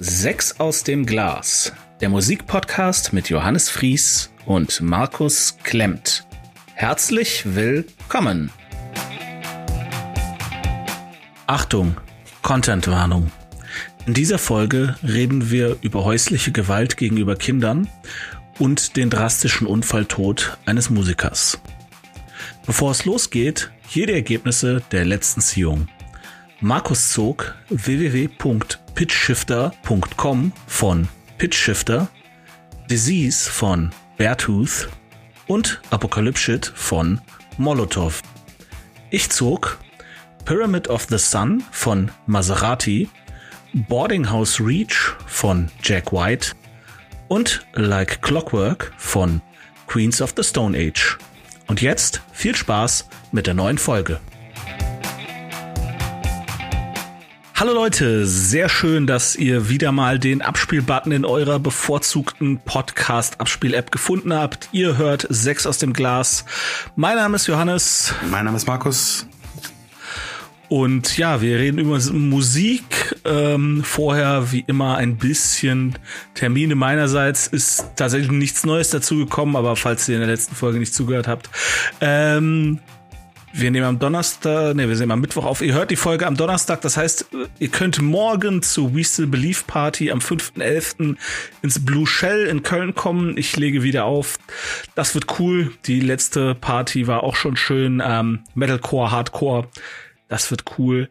Sechs aus dem Glas, der Musikpodcast mit Johannes Fries und Markus Klemmt. Herzlich willkommen. Achtung, Contentwarnung. In dieser Folge reden wir über häusliche Gewalt gegenüber Kindern und den drastischen Unfalltod eines Musikers. Bevor es losgeht, hier die Ergebnisse der letzten Ziehung. Markus zog www.pitchshifter.com von Pitchshifter, Disease von Beartooth und Apocalypse von Molotov. Ich zog Pyramid of the Sun von Maserati, Boarding House Reach von Jack White und Like Clockwork von Queens of the Stone Age. Und jetzt viel Spaß mit der neuen Folge. Hallo Leute, sehr schön, dass ihr wieder mal den Abspielbutton in eurer bevorzugten Podcast-Abspiel-App gefunden habt. Ihr hört sechs aus dem Glas. Mein Name ist Johannes. Mein Name ist Markus. Und ja, wir reden über Musik. Ähm, vorher wie immer ein bisschen Termine meinerseits. Ist tatsächlich nichts Neues dazugekommen, aber falls ihr in der letzten Folge nicht zugehört habt. Ähm, wir nehmen am Donnerstag, ne, wir nehmen am Mittwoch auf. Ihr hört die Folge am Donnerstag. Das heißt, ihr könnt morgen zu We Still Believe Party am 5.11. ins Blue Shell in Köln kommen. Ich lege wieder auf. Das wird cool. Die letzte Party war auch schon schön. Ähm, Metalcore, Hardcore. Das wird cool.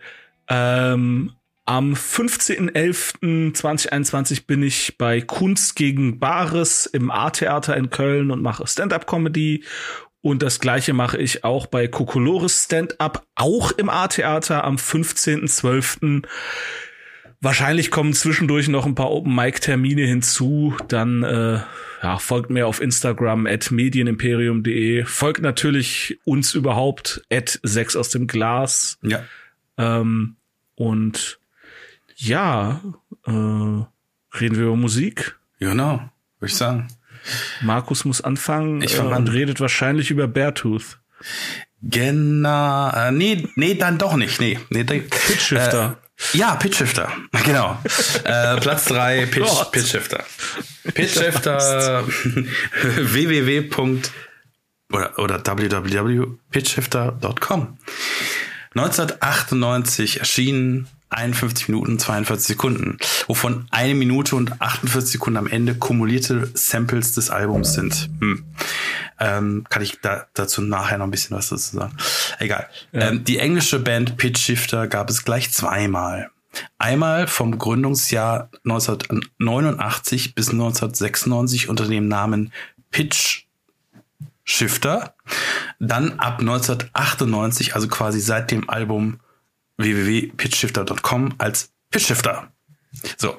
Ähm, am 15.11.2021 bin ich bei Kunst gegen Bares im A-Theater in Köln und mache Stand-up-Comedy. Und das gleiche mache ich auch bei Kokolores Stand-up, auch im A-Theater am 15.12. Wahrscheinlich kommen zwischendurch noch ein paar Open-Mic-Termine hinzu. Dann äh, ja, folgt mir auf Instagram at medienimperium.de. Folgt natürlich uns überhaupt at 6 aus dem Glas. Ja. Ähm, und ja, äh, reden wir über Musik. Genau, würde ich sagen. Markus muss anfangen Ich fang äh, an. und redet wahrscheinlich über Beartooth. Genau. Äh, nee, nee, dann doch nicht. Nee, nee. nee. Pitchshifter. Äh, ja, Pitchshifter. Genau. äh, Platz drei Pitch. Pitchshifter. Pitchshifter www. oder, oder www.pitchshifter.com. 1998 erschienen 51 Minuten 42 Sekunden, wovon eine Minute und 48 Sekunden am Ende kumulierte Samples des Albums sind. Hm. Ähm, kann ich da, dazu nachher noch ein bisschen was dazu sagen. Egal. Ähm, die englische Band Pitch Shifter gab es gleich zweimal. Einmal vom Gründungsjahr 1989 bis 1996 unter dem Namen Pitch Shifter. Dann ab 1998, also quasi seit dem Album www.pitchshifter.com als Pitchshifter. So.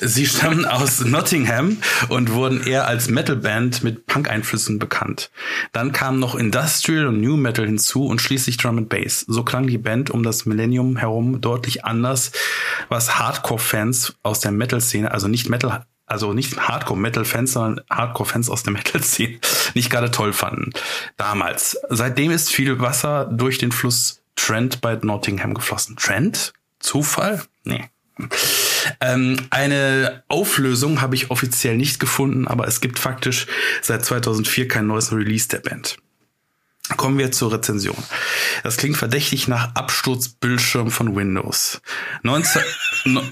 Sie stammen aus Nottingham und wurden eher als Metalband mit Punk-Einflüssen bekannt. Dann kamen noch Industrial und New Metal hinzu und schließlich Drum and Bass. So klang die Band um das Millennium herum deutlich anders, was Hardcore-Fans aus der Metal-Szene, also nicht Metal, also nicht Hardcore-Metal-Fans, sondern Hardcore-Fans aus der Metal-Szene nicht gerade toll fanden. Damals. Seitdem ist viel Wasser durch den Fluss Trent bei Nottingham geflossen. Trent? Zufall? Nee. Ähm, eine Auflösung habe ich offiziell nicht gefunden, aber es gibt faktisch seit 2004 kein neues Release der Band. Kommen wir zur Rezension. Das klingt verdächtig nach Absturzbildschirm von Windows. 19, no,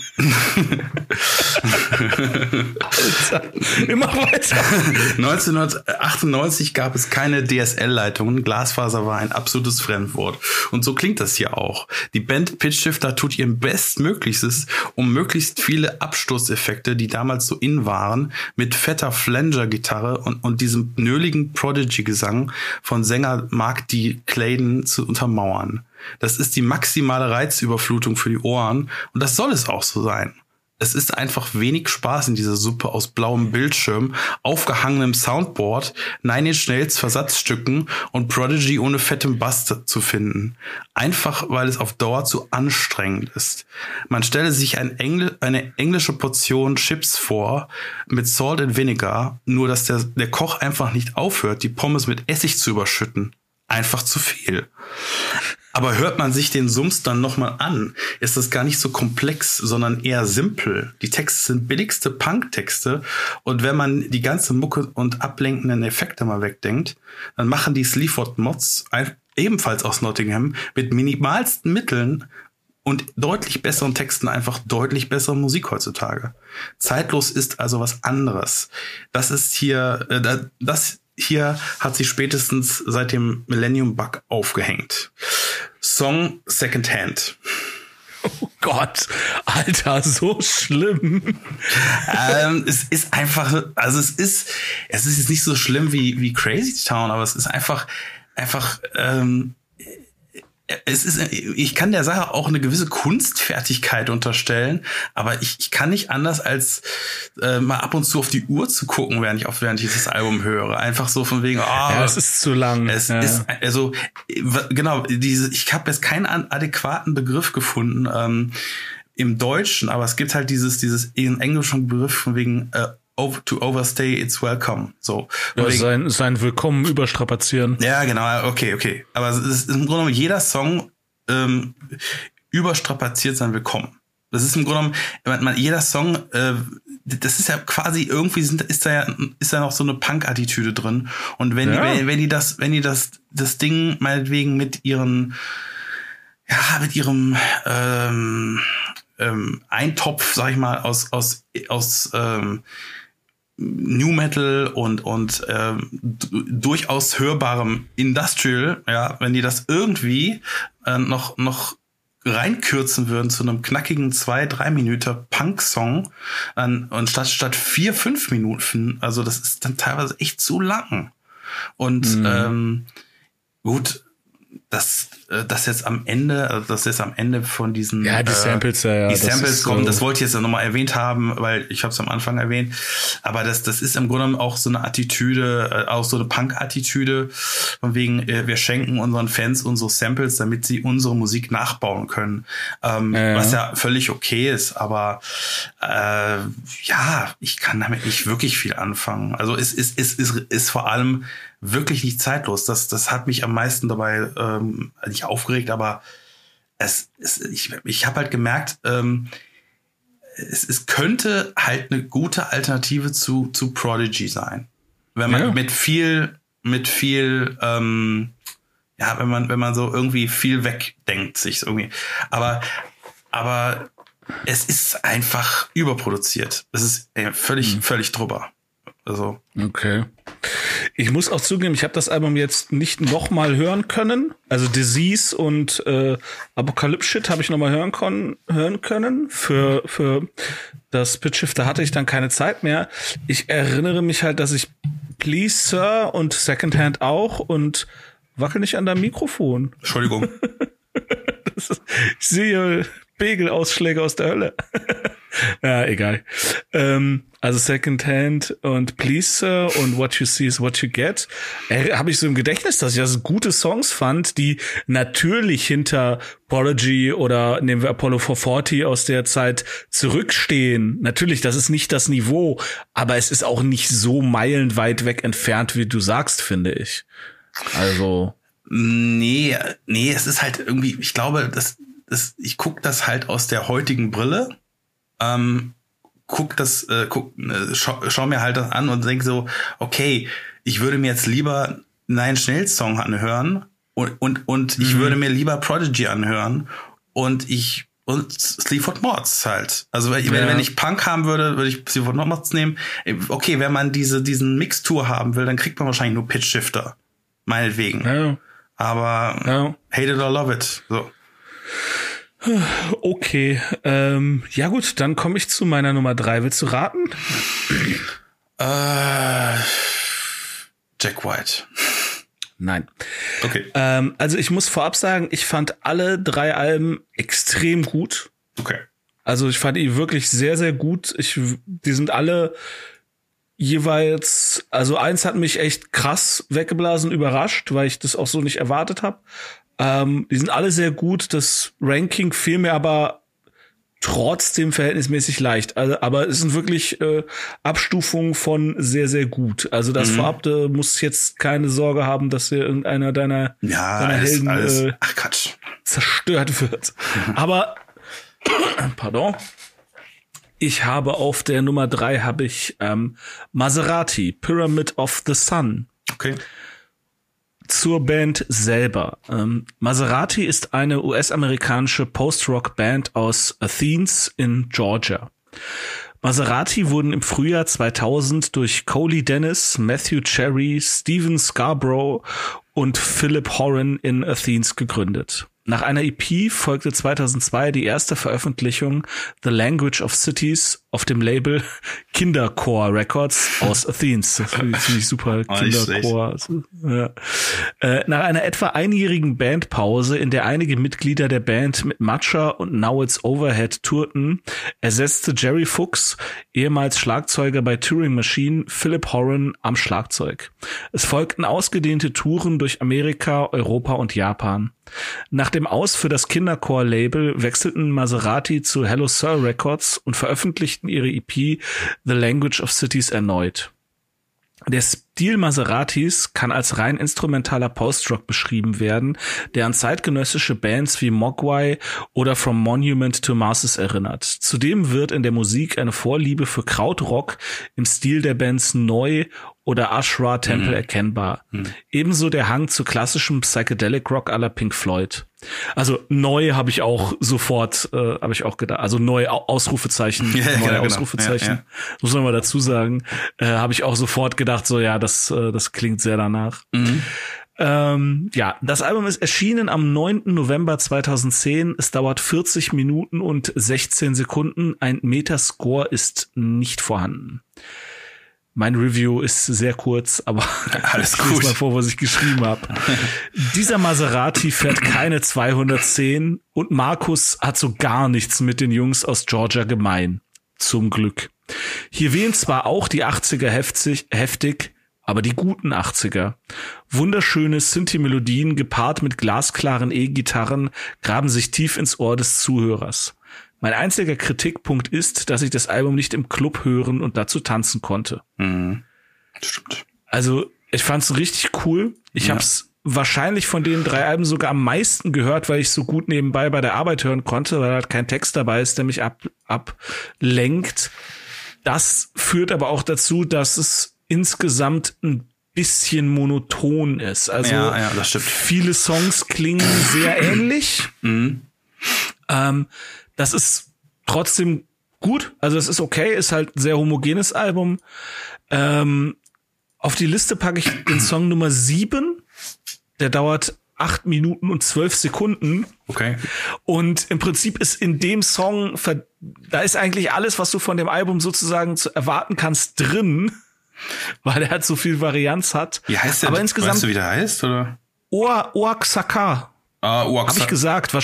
Immer weiter. 1998 gab es keine DSL-Leitungen. Glasfaser war ein absolutes Fremdwort. Und so klingt das hier auch. Die Band Pitchshifter tut ihr Bestmöglichstes, um möglichst viele Absturzeffekte, die damals so in waren, mit fetter Flanger-Gitarre und, und diesem nöligen Prodigy-Gesang von Sänger Mark D. Clayton zu untermauern. Das ist die maximale Reizüberflutung für die Ohren und das soll es auch so sein. Es ist einfach wenig Spaß in dieser Suppe aus blauem Bildschirm, aufgehangenem Soundboard, Nine Inch Nails Versatzstücken und Prodigy ohne fettem Bass zu finden. Einfach weil es auf Dauer zu anstrengend ist. Man stelle sich ein Engl eine englische Portion Chips vor mit Salt and Vinegar, nur dass der, der Koch einfach nicht aufhört, die Pommes mit Essig zu überschütten. Einfach zu viel. Aber hört man sich den Sums dann nochmal an, ist das gar nicht so komplex, sondern eher simpel. Die Texte sind billigste Punk-Texte und wenn man die ganze Mucke und ablenkenden Effekte mal wegdenkt, dann machen die Sleaford Mods ebenfalls aus Nottingham mit minimalsten Mitteln und deutlich besseren Texten einfach deutlich bessere Musik heutzutage. Zeitlos ist also was anderes. Das ist hier, äh, das hier hat sie spätestens seit dem Millennium Bug aufgehängt. Song Second Hand. Oh Gott, Alter, so schlimm. ähm, es ist einfach, also es ist, es ist jetzt nicht so schlimm wie, wie Crazy Town, aber es ist einfach, einfach, ähm, es ist, ich kann der Sache auch eine gewisse Kunstfertigkeit unterstellen, aber ich, ich kann nicht anders als äh, mal ab und zu auf die Uhr zu gucken, während ich auf während ich das Album höre. Einfach so von wegen, oh, ja, es ist zu lang. Es ja. ist also genau diese. Ich habe jetzt keinen adäquaten Begriff gefunden ähm, im Deutschen, aber es gibt halt dieses dieses in englischen Begriff von wegen äh, to overstay, it's welcome. So. Ja, sein, sein Willkommen überstrapazieren. Ja, genau, okay, okay. Aber es ist im Grunde genommen jeder Song ähm, überstrapaziert sein Willkommen. Das ist im Grunde genommen, man, jeder Song, äh, das ist ja quasi irgendwie sind, ist da ja, ist da noch so eine Punk-Attitüde drin. Und wenn, ja. die, wenn, wenn die das, wenn die das, das Ding meinetwegen mit ihren, ja, mit ihrem ähm, ähm, Eintopf, sag ich mal, aus, aus, aus ähm, New Metal und und ähm, durchaus hörbarem Industrial, ja, wenn die das irgendwie äh, noch noch reinkürzen würden zu einem knackigen zwei drei Minuten Punk-Song und statt statt vier fünf Minuten, also das ist dann teilweise echt zu lang und mhm. ähm, gut dass äh, das jetzt am Ende, also das jetzt am Ende von diesen ja die Samples ja, ja die Samples kommen, so das wollte ich jetzt nochmal erwähnt haben, weil ich habe es am Anfang erwähnt, aber das das ist im Grunde auch so eine Attitüde, äh, auch so eine Punk-Attitüde von wegen äh, wir schenken unseren Fans unsere Samples, damit sie unsere Musik nachbauen können, ähm, ja, was ja völlig okay ist, aber äh, ja ich kann damit nicht wirklich viel anfangen. Also es ist es ist, ist, ist vor allem wirklich nicht zeitlos. Das, das hat mich am meisten dabei ähm, nicht aufgeregt, aber es, es ich, ich habe halt gemerkt, ähm, es, es könnte halt eine gute Alternative zu, zu Prodigy sein. Wenn man ja. mit viel, mit viel, ähm, ja, wenn man, wenn man so irgendwie viel wegdenkt, sich irgendwie. Aber, aber es ist einfach überproduziert. Es ist ey, völlig, mhm. völlig drüber. Also. Okay. Ich muss auch zugeben, ich habe das Album jetzt nicht nochmal hören können. Also Disease und äh, Apocalypse Shit habe ich nochmal hören, kon hören können. Für, für das Pitchshifter hatte ich dann keine Zeit mehr. Ich erinnere mich halt, dass ich Please Sir und Secondhand auch und wackel nicht an deinem Mikrofon. Entschuldigung. ist, ich sehe Begelausschläge aus der Hölle. ja, egal. Ähm, also Secondhand und Please und What You See is What You Get. Äh, Habe ich so im Gedächtnis, dass ich das gute Songs fand, die natürlich hinter Prodigy oder nehmen wir Apollo 440 aus der Zeit zurückstehen. Natürlich, das ist nicht das Niveau, aber es ist auch nicht so meilenweit weg entfernt, wie du sagst, finde ich. Also. Nee, nee, es ist halt irgendwie, ich glaube, das, das, ich guck das halt aus der heutigen Brille. Ähm, guck das, äh, guck, äh, schau, schau mir halt das an und denk so, okay, ich würde mir jetzt lieber Nine Schnell Song anhören und, und, und mhm. ich würde mir lieber Prodigy anhören und ich und Sleaford Mods halt. Also wenn, ja. wenn ich Punk haben würde, würde ich Sleaford Mods nehmen. Okay, wenn man diese diesen Mixtour haben will, dann kriegt man wahrscheinlich nur Pitch Shifter. Meinetwegen. Ja. Aber ja. hate it or love it. So. Okay, ähm, ja gut, dann komme ich zu meiner Nummer drei. Willst du raten? Äh, Jack White. Nein. Okay. Ähm, also ich muss vorab sagen, ich fand alle drei Alben extrem gut. Okay. Also ich fand die wirklich sehr, sehr gut. Ich, die sind alle jeweils, also eins hat mich echt krass weggeblasen, überrascht, weil ich das auch so nicht erwartet habe. Ähm, die sind alle sehr gut. Das Ranking fiel mir aber trotzdem verhältnismäßig leicht. Also, aber es sind wirklich äh, Abstufungen von sehr, sehr gut. Also das mhm. vorab, du musst jetzt keine Sorge haben, dass hier irgendeiner deiner, ja, deiner alles, Helden alles. Äh, Ach Quatsch. zerstört wird. aber, pardon, ich habe auf der Nummer drei habe ich ähm, Maserati, Pyramid of the Sun. Okay. Zur Band selber. Ähm, Maserati ist eine US-amerikanische Post-Rock-Band aus Athens in Georgia. Maserati wurden im Frühjahr 2000 durch Coley Dennis, Matthew Cherry, Steven Scarborough und Philip Horan in Athens gegründet. Nach einer EP folgte 2002 die erste Veröffentlichung The Language of Cities auf dem Label Kindercore Records aus Athens. Das finde ich super. Nicht Kindercore. Ja. Äh, nach einer etwa einjährigen Bandpause, in der einige Mitglieder der Band mit Matcha und Now It's Overhead tourten, ersetzte Jerry Fuchs, ehemals Schlagzeuger bei Touring Machine, Philip Horan am Schlagzeug. Es folgten ausgedehnte Touren durch Amerika, Europa und Japan. Nach dem Aus für das Kindercore-Label wechselten Maserati zu Hello Sir Records und veröffentlichten ihre EP The Language of Cities erneut. Der Stil Maseratis kann als rein instrumentaler Post-Rock beschrieben werden, der an zeitgenössische Bands wie Mogwai oder From Monument to Masses erinnert. Zudem wird in der Musik eine Vorliebe für Krautrock im Stil der Bands Neu oder Ashra Temple Mhm. erkennbar. Ebenso der Hang zu klassischem Psychedelic Rock aller Pink Floyd. Also neu habe ich auch sofort, äh, habe ich auch gedacht. Also neu Au- Ausrufezeichen, Ja, neue genau, genau. Ausrufezeichen. Ja, ja. Muss man mal dazu sagen. Äh, habe ich auch sofort gedacht, so ja, das, äh, das klingt sehr danach. Mhm. Ähm, ja, das Album ist erschienen am 9. November 2010. Es dauert 40 Minuten und 16 Sekunden. Ein Metascore ist nicht vorhanden. Mein Review ist sehr kurz, aber Alles ich lese gut. mal vor, was ich geschrieben habe. Dieser Maserati fährt keine 210 und Markus hat so gar nichts mit den Jungs aus Georgia gemein. Zum Glück. Hier wehen zwar auch die 80er heftig, heftig aber die guten 80er. Wunderschöne Synthi-Melodien gepaart mit glasklaren E-Gitarren graben sich tief ins Ohr des Zuhörers. Mein einziger Kritikpunkt ist, dass ich das Album nicht im Club hören und dazu tanzen konnte. Mhm. Stimmt. Also, ich fand's richtig cool. Ich Ja. hab's wahrscheinlich von den drei Alben sogar am meisten gehört, weil ich so gut nebenbei bei der Arbeit hören konnte, weil halt kein Text dabei ist, der mich ab, ablenkt. Das führt aber auch dazu, dass es insgesamt ein bisschen monoton ist. Also Ja, ja, das stimmt. viele Songs klingen sehr ähnlich. Mhm. Ähm, das ist trotzdem gut. Also es ist okay, ist halt ein sehr homogenes Album. Ähm, auf die Liste packe ich den Song Nummer sieben. Der dauert acht Minuten und zwölf Sekunden. Okay. Und im Prinzip ist in dem Song, da ist eigentlich alles, was du von dem Album sozusagen zu erwarten kannst, drin, weil er so viel Varianz hat. Wie heißt der? Aber Weißt insgesamt du, wie der heißt, oder? Oa, Oaxaca. Ah, Habe ich gesagt.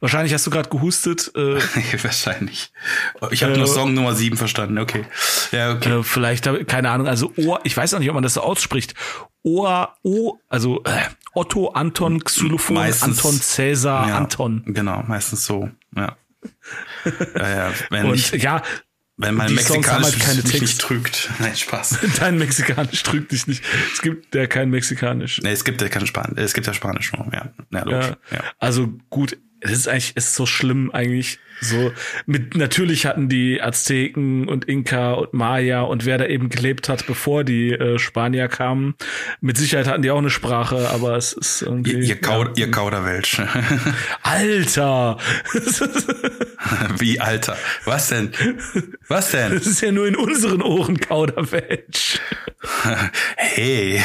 Wahrscheinlich hast du gerade gehustet. Äh, Wahrscheinlich. Ich habe Äh, nur Song Nummer 7 verstanden. Okay. Ja, okay. Äh, vielleicht, keine Ahnung, also Ohr, ich weiß auch nicht, ob man das so ausspricht. Ohr, O, also äh, Otto, Anton, Xylophon, Meistens- Anton, Cäsar, ja, Anton. Genau, meistens so. Ja. ja, ja wenn, Und ich, ja, wenn mein die Mexikanisch halt keine mich Text. nicht trügt. Nein, Spaß. dein Mexikanisch trügt dich nicht. Es gibt ja kein Mexikanisch. Nee, es gibt ja kein Spanisch. Es gibt ja Spanisch nur. Ja, ja, logisch. Ja. Also gut, es ist eigentlich, es ist so schlimm eigentlich. So mit natürlich hatten die Azteken und Inka und Maya und wer da eben gelebt hat, bevor die äh, Spanier kamen. Mit Sicherheit hatten die auch eine Sprache, aber es ist irgendwie. Ihr, ihr, Kau, ihr Kauderwelsch. Alter! Wie, Alter? Was denn? Was denn? Das ist ja nur in unseren Ohren Kauderwelsch. Hey.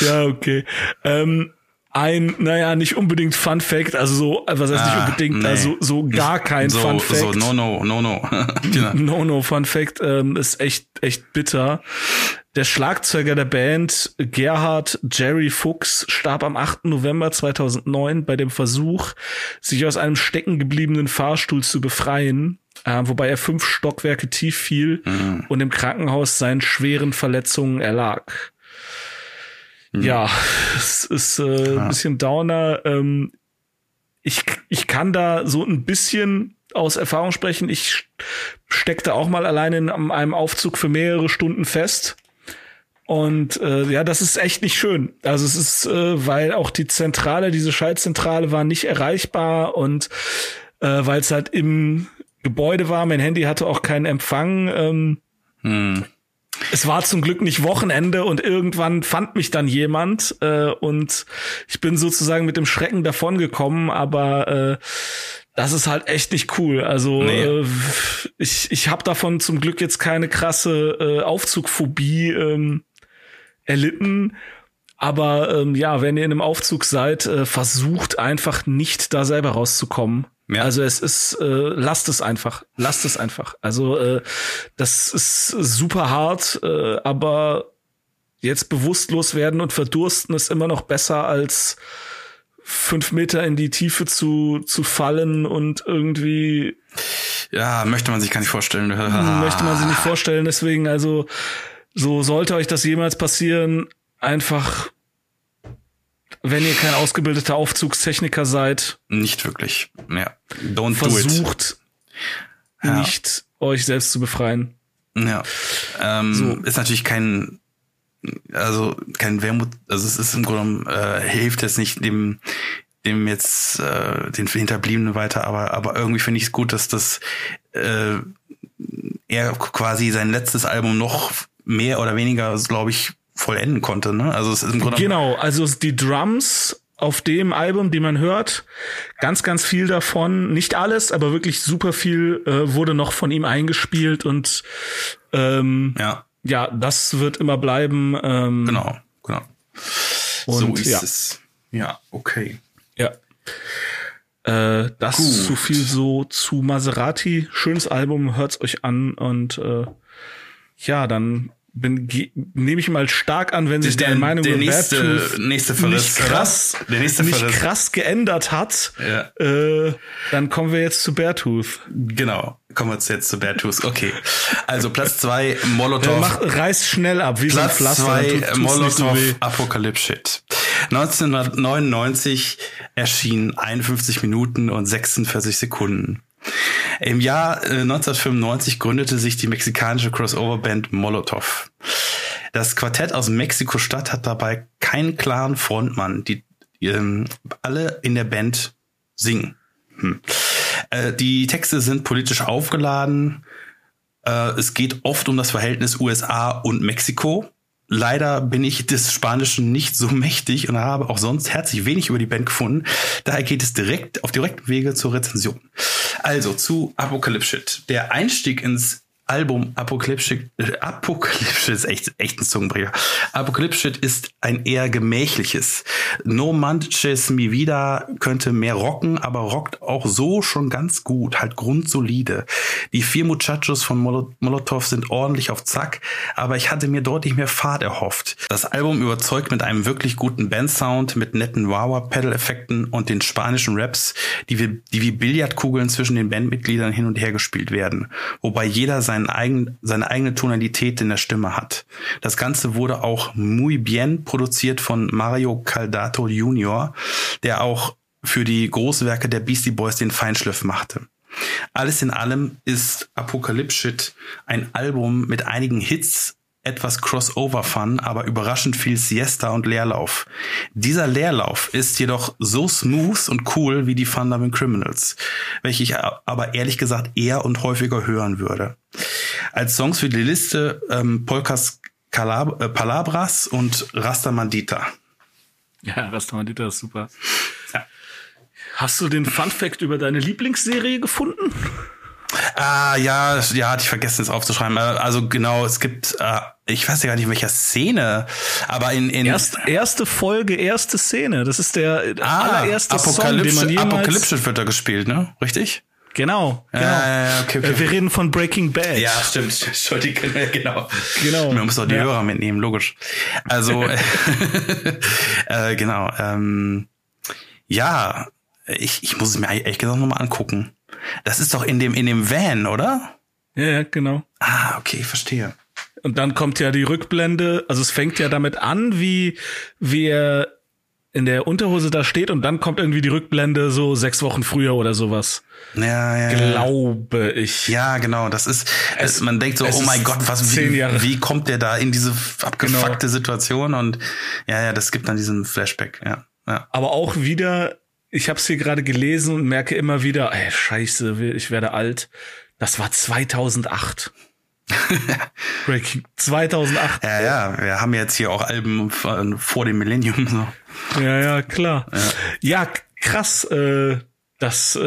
ja, okay. Ähm, ein, naja, nicht unbedingt Fun Fact, also so, was heißt nicht Ah, unbedingt, nee. also so gar kein so, Fun Fact. So, no, no, no, no. genau. No, no, Fun Fact ähm, ist echt, echt bitter. Der Schlagzeuger der Band, Gerhard Jerry Fuchs, starb am 8. November 2009 bei dem Versuch, sich aus einem stecken gebliebenen Fahrstuhl zu befreien, äh, wobei er fünf Stockwerke tief fiel und im Krankenhaus seinen schweren Verletzungen erlag. Ja, es ist äh, ein bisschen Downer. Ähm, ich, ich kann da so ein bisschen aus Erfahrung sprechen. Ich steckte auch mal alleine in einem Aufzug für mehrere Stunden fest. Und äh, ja, das ist echt nicht schön. Also es ist, äh, weil auch die Zentrale, diese Schaltzentrale war nicht erreichbar und äh, weil es halt im Gebäude war, mein Handy hatte auch keinen Empfang. Ähm, hm. Es war zum Glück nicht Wochenende und irgendwann fand mich dann jemand äh, und ich bin sozusagen mit dem Schrecken davongekommen, aber äh, das ist halt echt nicht cool. Also nee. äh, ich, ich habe davon zum Glück jetzt keine krasse äh, Aufzugphobie ähm, erlitten. Aber ähm, ja, wenn ihr in einem Aufzug seid, äh, versucht einfach nicht da selber rauszukommen. Ja. Also es ist, äh, lasst es einfach, lasst es einfach. Also äh, das ist super hart, äh, aber jetzt bewusstlos werden und verdursten ist immer noch besser als fünf Meter in die Tiefe zu, zu fallen und irgendwie. Ja, möchte man sich gar nicht vorstellen. möchte man sich nicht vorstellen. Deswegen, also, so sollte euch das jemals passieren, einfach, wenn ihr kein ausgebildeter Aufzugstechniker seid. Nicht wirklich. Ja. Don't versucht, do it. nicht ja. euch selbst zu befreien. Ja. Ähm, so. Ist natürlich kein also kein Wermut, also es ist im Grunde genommen, äh, hilft es nicht dem, dem jetzt äh, den Hinterbliebenen weiter, aber, aber irgendwie finde ich es gut, dass das äh, er quasi sein letztes Album noch mehr oder weniger, glaube ich, vollenden konnte. Ne? Also es ist im Grunde genau, also die Drums auf dem Album, die man hört, ganz, ganz viel davon, nicht alles, aber wirklich super viel äh, wurde noch von ihm eingespielt und ähm, ja ja, das wird immer bleiben. Ähm, genau, genau. Und, so ist ja. es. Ja, okay. Ja. Äh, das Gut. so viel so zu Maserati. Schönes Album, hört's euch an und äh, ja, dann bin nehme ich mal stark an, wenn sich der, deine Meinung der nächste, nächste Verriss, nicht krass, der nächste nicht Verriss. krass geändert hat, ja. äh, dann kommen wir jetzt zu Beartooth. Genau, kommen wir jetzt zu Beartooth. Okay, also Platz zwei Molotov. Ja, mach, reiß schnell ab, wie Platz so ein Pflaster. Zwei Molotov so Apocalypse Shit. 1999 erschien 51 Minuten und 46 Sekunden. Im Jahr 1995 äh, gründete sich die mexikanische Crossover-Band Molotov. Das Quartett aus Mexiko-Stadt hat dabei keinen klaren Frontmann, die ähm, alle in der Band singen. Hm. Äh, die Texte sind politisch aufgeladen. Äh, es geht oft um das Verhältnis USA und Mexiko. Leider bin ich des Spanischen nicht so mächtig und habe auch sonst herzlich wenig über die Band gefunden. Daher geht es direkt auf direkten Wege zur Rezension. Also zu Apocalypse. Der Einstieg ins Album Apocalypse, äh, Apocalypse ist echt, echt ein Zungenbrecher. Apocalypse ist ein eher gemächliches. No Manches Mi Vida könnte mehr rocken, aber rockt auch so schon ganz gut, halt grundsolide. Die vier Muchachos von Mol Molotov sind ordentlich auf Zack, aber ich hatte mir deutlich mehr Fahrt erhofft. Das Album überzeugt mit einem wirklich guten Bandsound, mit netten Wawa-Pedal-Effekten und den spanischen Raps, die wie, die wie Billardkugeln zwischen den Bandmitgliedern hin und her gespielt werden, wobei jeder sein seinen eigen, seine eigene Tonalität in der Stimme hat. Das Ganze wurde auch muy bien produziert von Mario Caldato Jr., der auch für die Großwerke der Beastie Boys den Feinschliff machte. Alles in allem ist Apocalypse ein Album mit einigen Hits etwas Crossover-Fun, aber überraschend viel Siesta und Leerlauf. Dieser Leerlauf ist jedoch so smooth und cool wie die Fundamental Criminals, welche ich aber ehrlich gesagt eher und häufiger hören würde. Als Songs für die Liste ähm, Polkas Calab äh, Palabras und Rastamandita. Ja, Rastamandita ist super. Ja. Hast du den Fun Fact über deine Lieblingsserie gefunden? Ah, ja, ja, hatte ich vergessen, es aufzuschreiben. Äh, also genau, es gibt, äh, ich weiß ja gar nicht, in welcher Szene, aber in, in Erst, erste Folge, erste Szene. Das ist der ah, allererste Song, den man. Apokalypse wird da gespielt, ne? Richtig? Genau, genau. Ja, okay, okay. Äh, wir reden von Breaking Bad. Ja, stimmt. Entschuldige, genau. Genau. Man muss auch die ja. Hörer mitnehmen, logisch. Also, äh, genau. Ähm, ja, ich, ich muss es mir ehrlich gesagt nochmal angucken. Das ist doch in dem, in dem Van, oder? Ja, ja, genau. Ah, okay, verstehe. Und dann kommt ja die Rückblende, also es fängt ja damit an, wie, wie er in der Unterhose da steht und dann kommt irgendwie die Rückblende so sechs Wochen früher oder sowas. Ja, ja. Glaube ich. Ja, genau. Das ist, es, man denkt so, oh mein Gott, was, wie, wie kommt der da in diese abgefuckte Genau. Situation? Und ja, ja, das gibt dann diesen Flashback, ja. Ja. Aber auch wieder, ich habe es hier gerade gelesen und merke immer wieder, ey, scheiße, ich werde alt. Das war 2008. Breaking 2008. Ja, ja, wir haben jetzt hier auch Alben vor dem Millennium. So. Ja, ja, klar. Ja, k- krass. Äh, das, äh,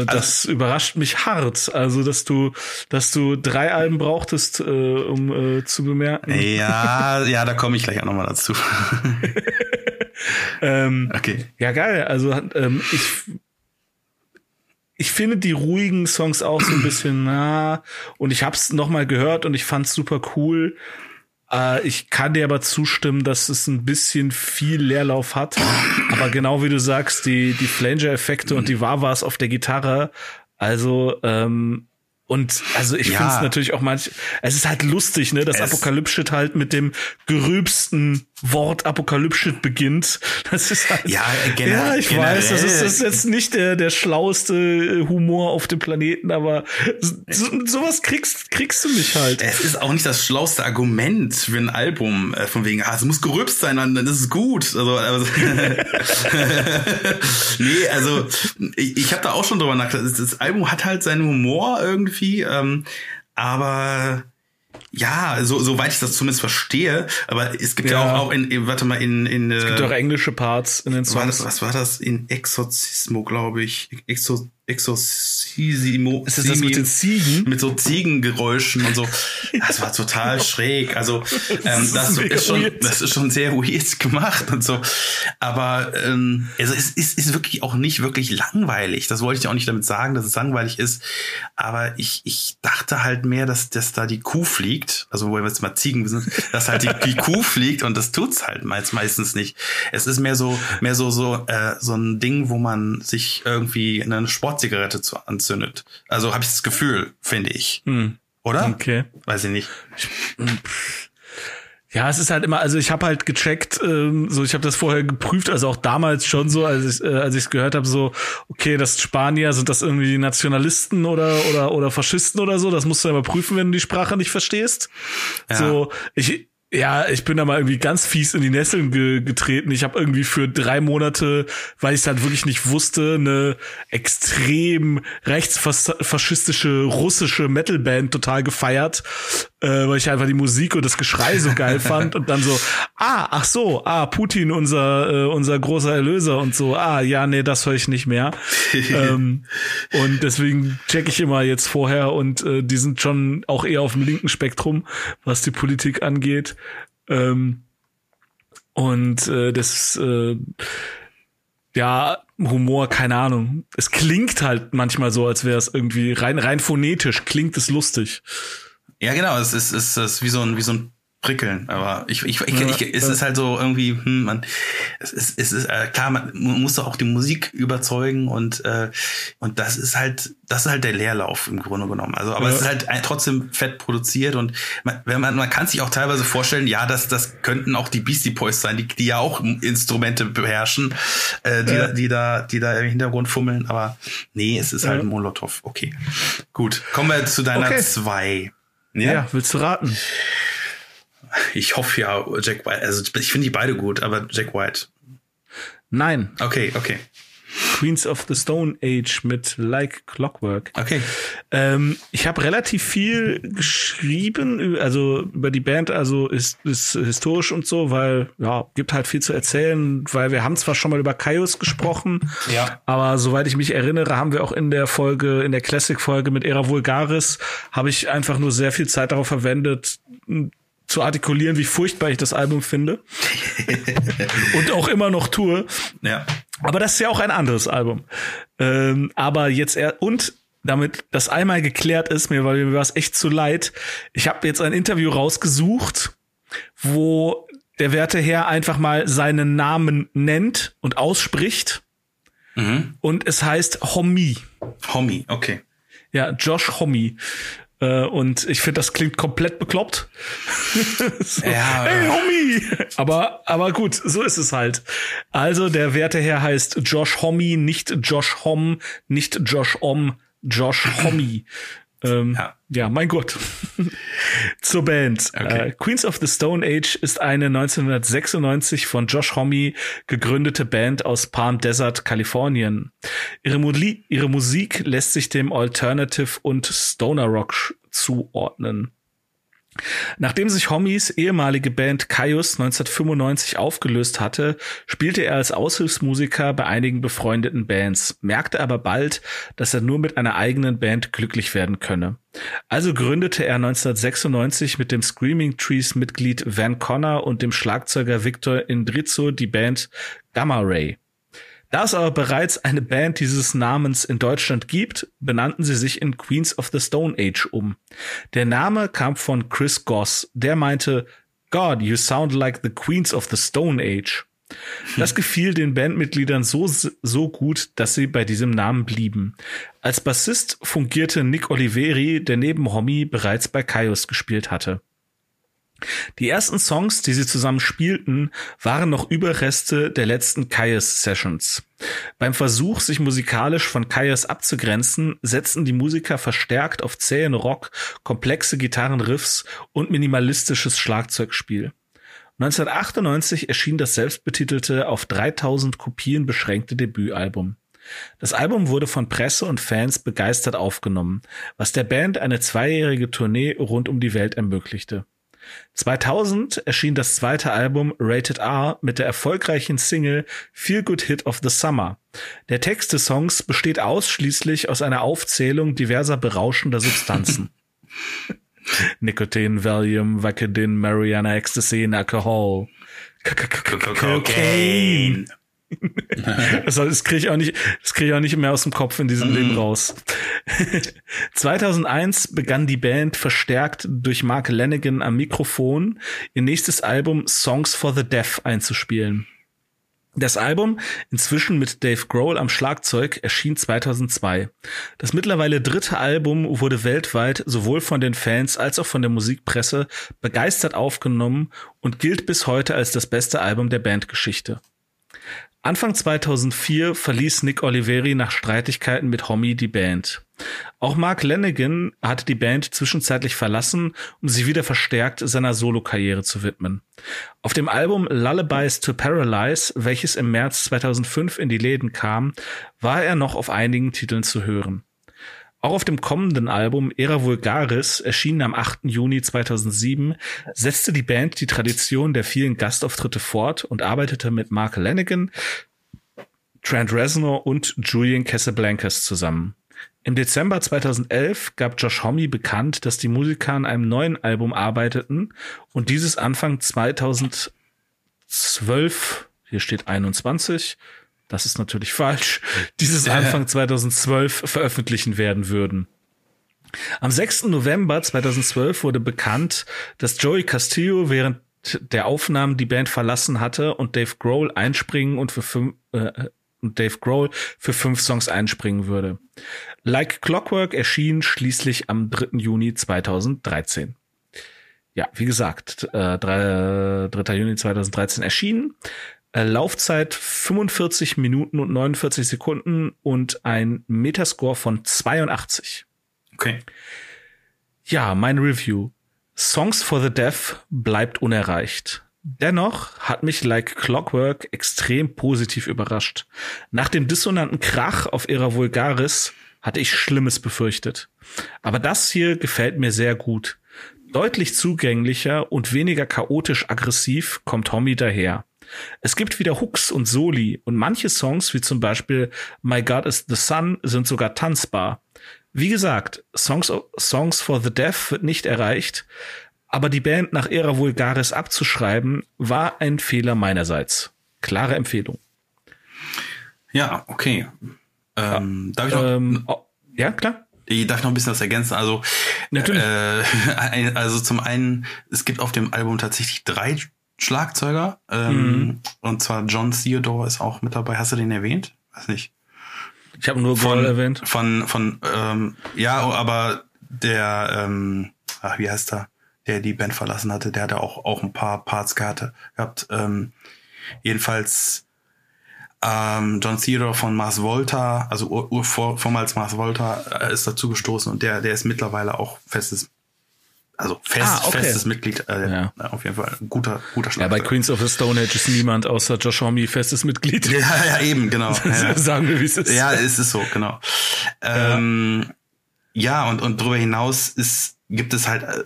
äh, das überrascht mich hart. Also, dass du, dass du drei Alben brauchtest, äh, um äh, zu bemerken. Ja, ja, da komme ich gleich auch nochmal dazu. Ähm, Okay. Ja, geil. Also ähm, ich ich finde die ruhigen Songs auch so ein bisschen na und ich hab's noch mal gehört und ich fand's super cool. Äh, ich kann dir aber zustimmen, dass es ein bisschen viel Leerlauf hat. Aber genau wie du sagst, die die Flanger-Effekte und die Wawas auf der Gitarre, also ähm, und also ich Ja. finde es natürlich auch manch, es ist halt lustig, ne, dass Es- Apokalypse halt mit dem gerübsten Wort Apokalypse beginnt. Das ist halt, Ja, generell- ja, ich weiß, das ist, generell- das ist jetzt nicht der, der schlauste äh, Humor auf dem Planeten, aber so, sowas kriegst, kriegst du mich halt. Es ist auch nicht das schlauste Argument für ein Album, äh, von wegen, ah, es muss gerübst sein, dann dann ist es gut. Also, also nee, also ich, ich habe da auch schon drüber nachgedacht. Das, das Album hat halt seinen Humor irgendwie, ähm, aber ja, so soweit ich das zumindest verstehe, aber es gibt ja, Ja. auch, auch in, warte mal, in, in Es gibt auch englische Parts in den was war Songs. das, was war das? In Exorzismo, glaube ich. Exo, Exorzisimo. Ist das das mit den Ziegen? Mit so Ziegengeräuschen und so. Das war total schräg. Also, ähm, das, mega ist schon, das ist schon sehr weird gemacht und so. Aber ähm, also es ist, ist wirklich auch nicht wirklich langweilig. Das wollte ich auch nicht damit sagen, dass es langweilig ist. Aber ich, ich dachte halt mehr, dass, dass da die Kuh fliegt. Also wo wir jetzt mal Ziegen sind, dass halt die, die Kuh fliegt und das tut's halt meist, meistens nicht. Es ist mehr so, mehr so, so, äh, so ein Ding, wo man sich irgendwie eine Sportzigarette zu anzündet. Also habe ich das Gefühl, finde ich. Oder? Okay. Weiß ich nicht. Ja, es ist halt immer, also ich habe halt gecheckt, ähm, so ich habe das vorher geprüft, also auch damals schon so, als ich äh, als ich es gehört habe, so okay, das Spanier sind das irgendwie Nationalisten oder oder oder Faschisten oder so, das musst du mal prüfen, wenn du die Sprache nicht verstehst. Ja. So ich ja, ich bin da mal irgendwie ganz fies in die Nesseln ge getreten. Ich habe irgendwie für drei Monate, weil ich es halt wirklich nicht wusste, eine extrem rechtsfaschistische russische Metalband total gefeiert, äh, weil ich einfach die Musik und das Geschrei so geil fand und dann so, ah, ach so, ah, Putin, unser äh, unser großer Erlöser und so, ah, ja, nee, das höre ich nicht mehr. ähm, und deswegen check ich immer jetzt vorher und äh, die sind schon auch eher auf dem linken Spektrum, was die Politik angeht. Ähm, und äh, das äh, ja, Humor, keine Ahnung. Es klingt halt manchmal so, als wäre es irgendwie rein rein phonetisch klingt es lustig. Ja, genau, es ist, es ist wie so ein, wie so ein Prickeln, aber ich, ich, ich, Ja, ich es ja. ist halt so irgendwie, hm, man, es ist, es ist äh, klar, man muss doch auch die Musik überzeugen und äh, und das ist halt, das ist halt der Leerlauf im Grunde genommen. Also, aber Ja. es ist halt ein- trotzdem fett produziert und man, wenn man, man kann sich auch teilweise vorstellen, ja, das, das könnten auch die Beastie Boys sein, die, die ja auch Instrumente beherrschen, äh, die, Ja. da, die da, die da im Hintergrund fummeln, aber nee, es ist halt Ja. Molotow. Okay, gut, kommen wir zu deiner Okay. zwei. Ja, willst du raten? Ich hoffe ja, Jack White. Also ich finde die beide gut, aber Jack White. Nein, Okay, okay. Queens of the Stone Age mit Like Clockwork. Okay. Ähm, ich habe relativ viel geschrieben, also über die Band, also ist, ist historisch und so, weil ja, gibt halt viel zu erzählen, weil wir haben zwar schon mal über Kaios gesprochen, Ja. aber soweit ich mich erinnere, haben wir auch in der Folge, in der Classic-Folge mit Era Vulgaris, habe ich einfach nur sehr viel Zeit darauf verwendet, zu artikulieren, wie furchtbar ich das Album finde. und auch immer noch tue. Ja. Aber das ist ja auch ein anderes Album. Ähm, aber jetzt er und damit das einmal geklärt ist, mir war mir war es echt zu leid. Ich habe jetzt ein Interview rausgesucht, wo der werte Herr einfach mal seinen Namen nennt und ausspricht. Mhm. Und es heißt Homie. Homie, okay. Ja, Josh Homme. Äh, und ich finde, das klingt komplett bekloppt. so, ja, hey, Homie! Aber, aber gut, so ist es halt. Also, der Werteherr heißt Josh Homie, nicht Josh Hom, nicht Josh Om, Josh Homie. Ähm, ja. ja, mein Gott. Zur Band. Okay. Äh, Queens of the Stone Age ist eine 1996 von Josh Homme gegründete Band aus Palm Desert, Kalifornien. Ihre, Muli ihre Musik lässt sich dem Alternative und Stoner Rock zuordnen. Nachdem sich Hommies ehemalige Band Kaius 1995 aufgelöst hatte, spielte er als Aushilfsmusiker bei einigen befreundeten Bands, merkte aber bald, dass er nur mit einer eigenen Band glücklich werden könne. Also gründete er 1996 mit dem Screaming Trees Mitglied Van Connor und dem Schlagzeuger Victor Indrizzo die Band Gamma Ray. Da es aber bereits eine Band dieses Namens in Deutschland gibt, benannten sie sich in Queens of the Stone Age um. Der Name kam von Chris Goss, der meinte, God, you sound like the Queens of the Stone Age. Das gefiel den Bandmitgliedern so, so gut, dass sie bei diesem Namen blieben. Als Bassist fungierte Nick Oliveri, der neben Homie bereits bei Kaius gespielt hatte. Die ersten Songs, die sie zusammen spielten, waren noch Überreste der letzten Kaius Sessions. Beim Versuch, sich musikalisch von Kaius abzugrenzen, setzten die Musiker verstärkt auf zähen Rock, komplexe Gitarrenriffs und minimalistisches Schlagzeugspiel. 1998 erschien das selbstbetitelte auf 3000 Kopien beschränkte Debütalbum. Das Album wurde von Presse und Fans begeistert aufgenommen, was der Band eine zweijährige Tournee rund um die Welt ermöglichte. 2000 erschien das zweite Album Rated R mit der erfolgreichen Single Feel Good Hit of the Summer. Der Text des Songs besteht ausschließlich aus einer Aufzählung diverser berauschender Substanzen. Nicotine, Valium, Vicodin, Mariana, Ecstasy Alcohol. Cocaine. das, das kriege ich auch nicht, das kriege ich auch nicht mehr aus dem Kopf in diesem Leben mhm. raus. 2001 begann die Band verstärkt durch Mark Lanigan am Mikrofon ihr nächstes Album Songs for the Deaf einzuspielen. Das Album, inzwischen mit Dave Grohl am Schlagzeug, erschien 2002. Das mittlerweile dritte Album wurde weltweit sowohl von den Fans als auch von der Musikpresse begeistert aufgenommen und gilt bis heute als das beste Album der Bandgeschichte. Anfang 2004 verließ Nick Oliveri nach Streitigkeiten mit Homie die Band. Auch Mark Lanigan hatte die Band zwischenzeitlich verlassen, um sich wieder verstärkt seiner Solokarriere zu widmen. Auf dem Album Lullabies to Paralyze, welches im März 2005 in die Läden kam, war er noch auf einigen Titeln zu hören. Auch auf dem kommenden Album Era Vulgaris, erschienen am 8. Juni 2007, setzte die Band die Tradition der vielen Gastauftritte fort und arbeitete mit Mark Lanigan, Trent Reznor und Julian Casablancas zusammen. Im Dezember 2011 gab Josh Homme bekannt, dass die Musiker an einem neuen Album arbeiteten und dieses Anfang 2012, hier steht 21, das ist natürlich falsch, dieses Anfang 2012 veröffentlichen werden würden. Am 6. November 2012 wurde bekannt, dass Joey Castillo während der Aufnahmen die Band verlassen hatte und Dave Grohl einspringen und für fünf, äh, Dave Grohl für fünf Songs einspringen würde. Like Clockwork erschien schließlich am 3. Juni 2013. Ja, wie gesagt, äh, 3, 3. Juni 2013 erschienen. Äh, Laufzeit 45 Minuten und 49 Sekunden und ein Metascore von 82. Okay. Ja, mein Review. Songs for the Deaf bleibt unerreicht. Dennoch hat mich Like Clockwork extrem positiv überrascht. Nach dem dissonanten Krach auf ihrer Vulgaris hatte ich Schlimmes befürchtet. Aber das hier gefällt mir sehr gut. Deutlich zugänglicher und weniger chaotisch aggressiv kommt Tommy daher. Es gibt wieder Hooks und Soli und manche Songs, wie zum Beispiel My God is the Sun, sind sogar tanzbar. Wie gesagt, Songs, Songs for the Deaf wird nicht erreicht, aber die Band nach Era Vulgaris abzuschreiben, war ein Fehler meinerseits. Klare Empfehlung. Ja, okay. Ähm, darf ich noch, ähm, oh, ja, klar. Ich darf noch ein bisschen was ergänzen. Also, Natürlich. Äh, also zum einen, es gibt auf dem Album tatsächlich drei Schlagzeuger. Ähm, mhm. Und zwar John Theodore ist auch mit dabei. Hast du den erwähnt? Weiß nicht. Ich habe nur von, erwähnt. Von, von, ähm, ja, aber der, ähm, ach, wie heißt er, der die Band verlassen hatte, der hatte auch, auch ein paar Parts gehabt. gehabt ähm, jedenfalls ähm, John Theodore von Mars Volta, also ur, ur, vor, vormals Mars Volta, äh, ist dazu gestoßen und der, der ist mittlerweile auch festes also fest, ah, okay. festes Mitglied, äh, ja. auf jeden Fall ein guter, guter Schlagzeug. Ja, bei Queens of the Stone Age ist niemand außer Josh Homme festes Mitglied. Ja, ja, eben, genau. Ja. Sagen wir, wie es ist. Ja, es ist so, genau. Ähm, ja, und, und darüber hinaus ist, gibt es halt, äh,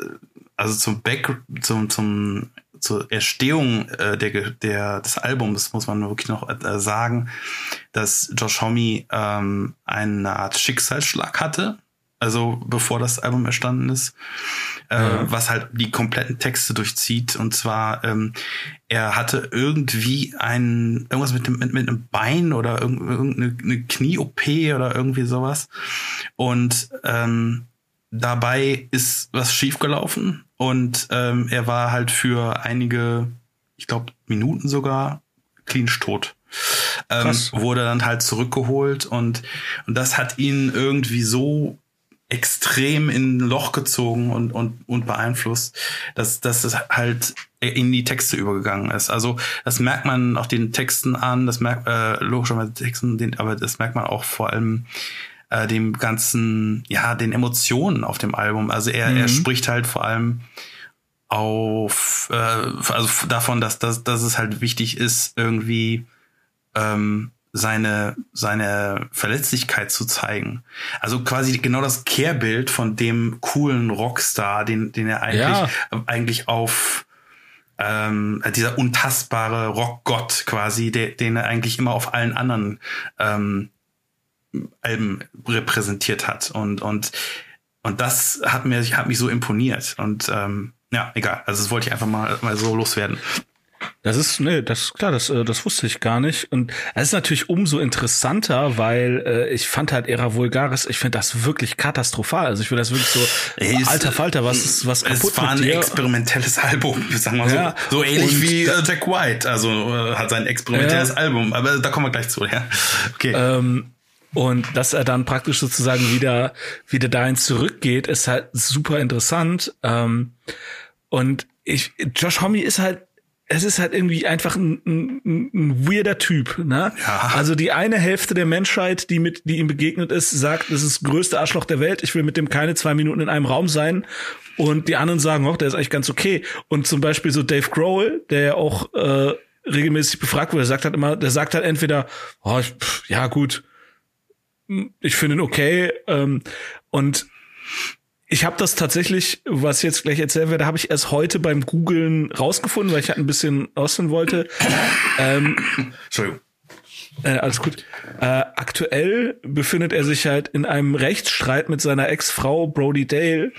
also zum Back, zum, zum, zur Erstehung äh, der, der, des Albums muss man wirklich noch äh, sagen, dass Josh Homme ähm, eine Art Schicksalsschlag hatte, also bevor das Album erstanden ist äh, ja. was halt die kompletten Texte durchzieht. Und zwar, ähm, er hatte irgendwie ein, irgendwas mit dem, mit, mit einem Bein oder irgendeine Knie-OP oder irgendwie sowas. Und ähm, dabei ist was schiefgelaufen und ähm, er war halt für einige, ich glaube, Minuten sogar klinisch tot. Ähm, wurde dann halt zurückgeholt und, und das hat ihn irgendwie so extrem in ein Loch gezogen und, und, und beeinflusst, dass, dass es halt in die Texte übergegangen ist. Also das merkt man auch den Texten an, das merkt äh, logischerweise Texten, den, aber das merkt man auch vor allem äh, dem ganzen, ja, den Emotionen auf dem Album. Also er, mhm. er spricht halt vor allem auf, äh, also davon, dass, dass, dass es halt wichtig ist, irgendwie ähm, seine, seine Verletzlichkeit zu zeigen. Also quasi genau das Kehrbild von dem coolen Rockstar, den, den er eigentlich, ja. eigentlich auf ähm, dieser untastbare Rockgott quasi, der, den er eigentlich immer auf allen anderen ähm, Alben repräsentiert hat. Und, und, und das hat mir, hat mich so imponiert. Und ähm, ja, egal. Also das wollte ich einfach mal, mal so loswerden. Das ist, nee, das klar, das, äh, das wusste ich gar nicht. Und es ist natürlich umso interessanter, weil äh, ich fand halt Era Vulgaris, ich finde das wirklich katastrophal. Also ich finde das wirklich so, Ey, alter Falter, was ist was kaputt Es war ein experimentelles Album, sagen wir ja, so. So ähnlich wie äh, Jack White, also äh, hat sein experimentelles ja. Album. Aber da kommen wir gleich zu, ja. Okay. Ähm, und dass er dann praktisch sozusagen wieder, wieder dahin zurückgeht, ist halt super interessant. Ähm, und ich, Josh Homme ist halt es ist halt irgendwie einfach ein, ein, ein weirder Typ, ne? Ja. Also die eine Hälfte der Menschheit, die mit, die ihm begegnet ist, sagt, das ist das größte Arschloch der Welt. Ich will mit dem keine zwei Minuten in einem Raum sein. Und die anderen sagen, oh, der ist eigentlich ganz okay. Und zum Beispiel so Dave Grohl, der ja auch äh, regelmäßig befragt wurde, der sagt halt immer, der sagt halt entweder, oh, ich, pff, ja gut, ich finde ihn okay. Ähm, und ich habe das tatsächlich, was jetzt gleich erzählen werde, habe ich erst heute beim Googlen rausgefunden, weil ich halt ein bisschen ausfinden wollte. ähm, Entschuldigung. Äh, alles gut. Äh, aktuell befindet er sich halt in einem Rechtsstreit mit seiner Ex-Frau Brody Dale.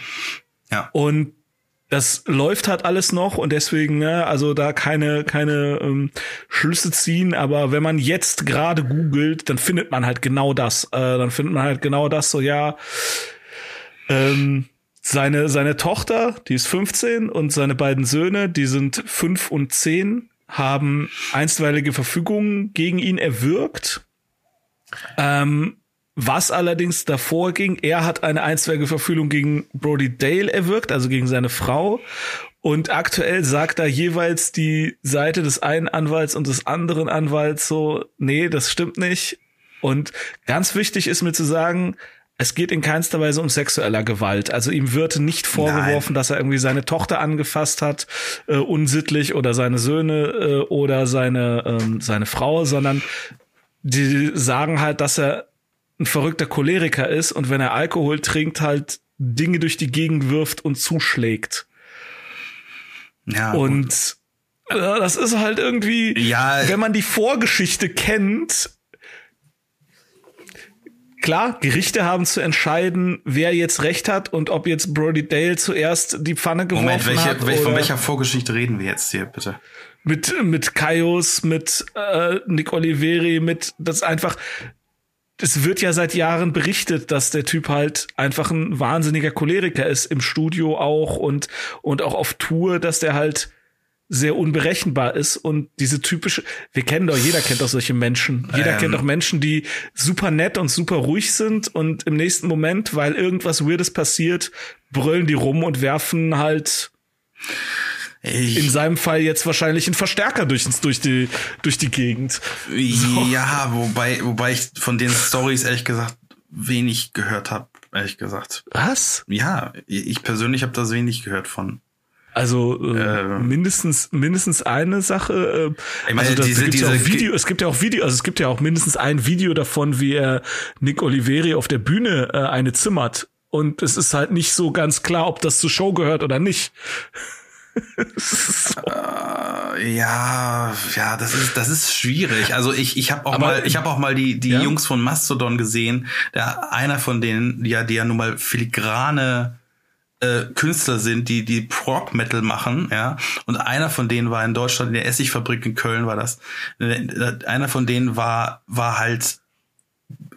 Ja. Und das läuft halt alles noch und deswegen, ne, also da keine, keine ähm, Schlüsse ziehen, aber wenn man jetzt gerade googelt, dann findet man halt genau das. Äh, dann findet man halt genau das, so ja, ähm, seine, seine Tochter, die ist 15 und seine beiden Söhne, die sind 5 und 10, haben einstweilige Verfügungen gegen ihn erwirkt. Ähm, was allerdings davor ging, er hat eine einstweilige Verfügung gegen Brody Dale erwirkt, also gegen seine Frau. Und aktuell sagt da jeweils die Seite des einen Anwalts und des anderen Anwalts so, nee, das stimmt nicht. Und ganz wichtig ist mir zu sagen, es geht in keinster Weise um sexueller Gewalt. Also ihm wird nicht vorgeworfen, Nein. dass er irgendwie seine Tochter angefasst hat, äh, unsittlich oder seine Söhne äh, oder seine, ähm, seine Frau, sondern die sagen halt, dass er ein verrückter Choleriker ist und wenn er Alkohol trinkt, halt Dinge durch die Gegend wirft und zuschlägt. Ja. Und äh, das ist halt irgendwie, ja. wenn man die Vorgeschichte kennt, klar, Gerichte haben zu entscheiden, wer jetzt recht hat und ob jetzt Brody Dale zuerst die Pfanne geworfen Moment, welche, hat. Welche, von welcher Vorgeschichte reden wir jetzt hier, bitte? Mit, mit Kaios, mit äh, Nick Oliveri, mit das einfach. Es wird ja seit Jahren berichtet, dass der Typ halt einfach ein wahnsinniger Choleriker ist, im Studio auch und, und auch auf Tour, dass der halt sehr unberechenbar ist und diese typische, wir kennen doch, jeder kennt doch solche Menschen. Jeder ähm. kennt doch Menschen, die super nett und super ruhig sind und im nächsten Moment, weil irgendwas Weirdes passiert, brüllen die rum und werfen halt ich in seinem Fall jetzt wahrscheinlich einen Verstärker durch, durch, die, durch die Gegend. So. Ja, wobei, wobei ich von den Stories ehrlich gesagt wenig gehört habe, ehrlich gesagt. Was? Ja, ich persönlich habe das wenig gehört von. Also äh, äh, mindestens mindestens eine Sache. Äh, meine, also das, diese, gibt ja auch Video, es gibt ja auch Video, also es gibt ja auch mindestens ein Video davon, wie er Nick Oliveri auf der Bühne äh, eine zimmert. Und es ist halt nicht so ganz klar, ob das zur Show gehört oder nicht. so. äh, ja, ja, das ist das ist schwierig. Also ich ich habe auch Aber, mal ich habe auch mal die die ja? Jungs von Mastodon gesehen. Der einer von denen, ja, die ja nun mal filigrane äh, Künstler sind, die die Prog Metal machen, ja. Und einer von denen war in Deutschland in der Essigfabrik in Köln war das. Einer von denen war war halt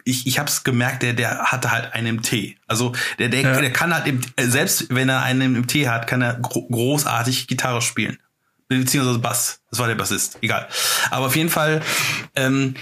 ich, ich habe es gemerkt, der, der hatte halt einen Tee. Also der, der, ja. der kann halt, im, selbst wenn er einen im Tee hat, kann er gro großartig Gitarre spielen. Beziehungsweise Bass. Das war der Bassist. Egal. Aber auf jeden Fall, ähm,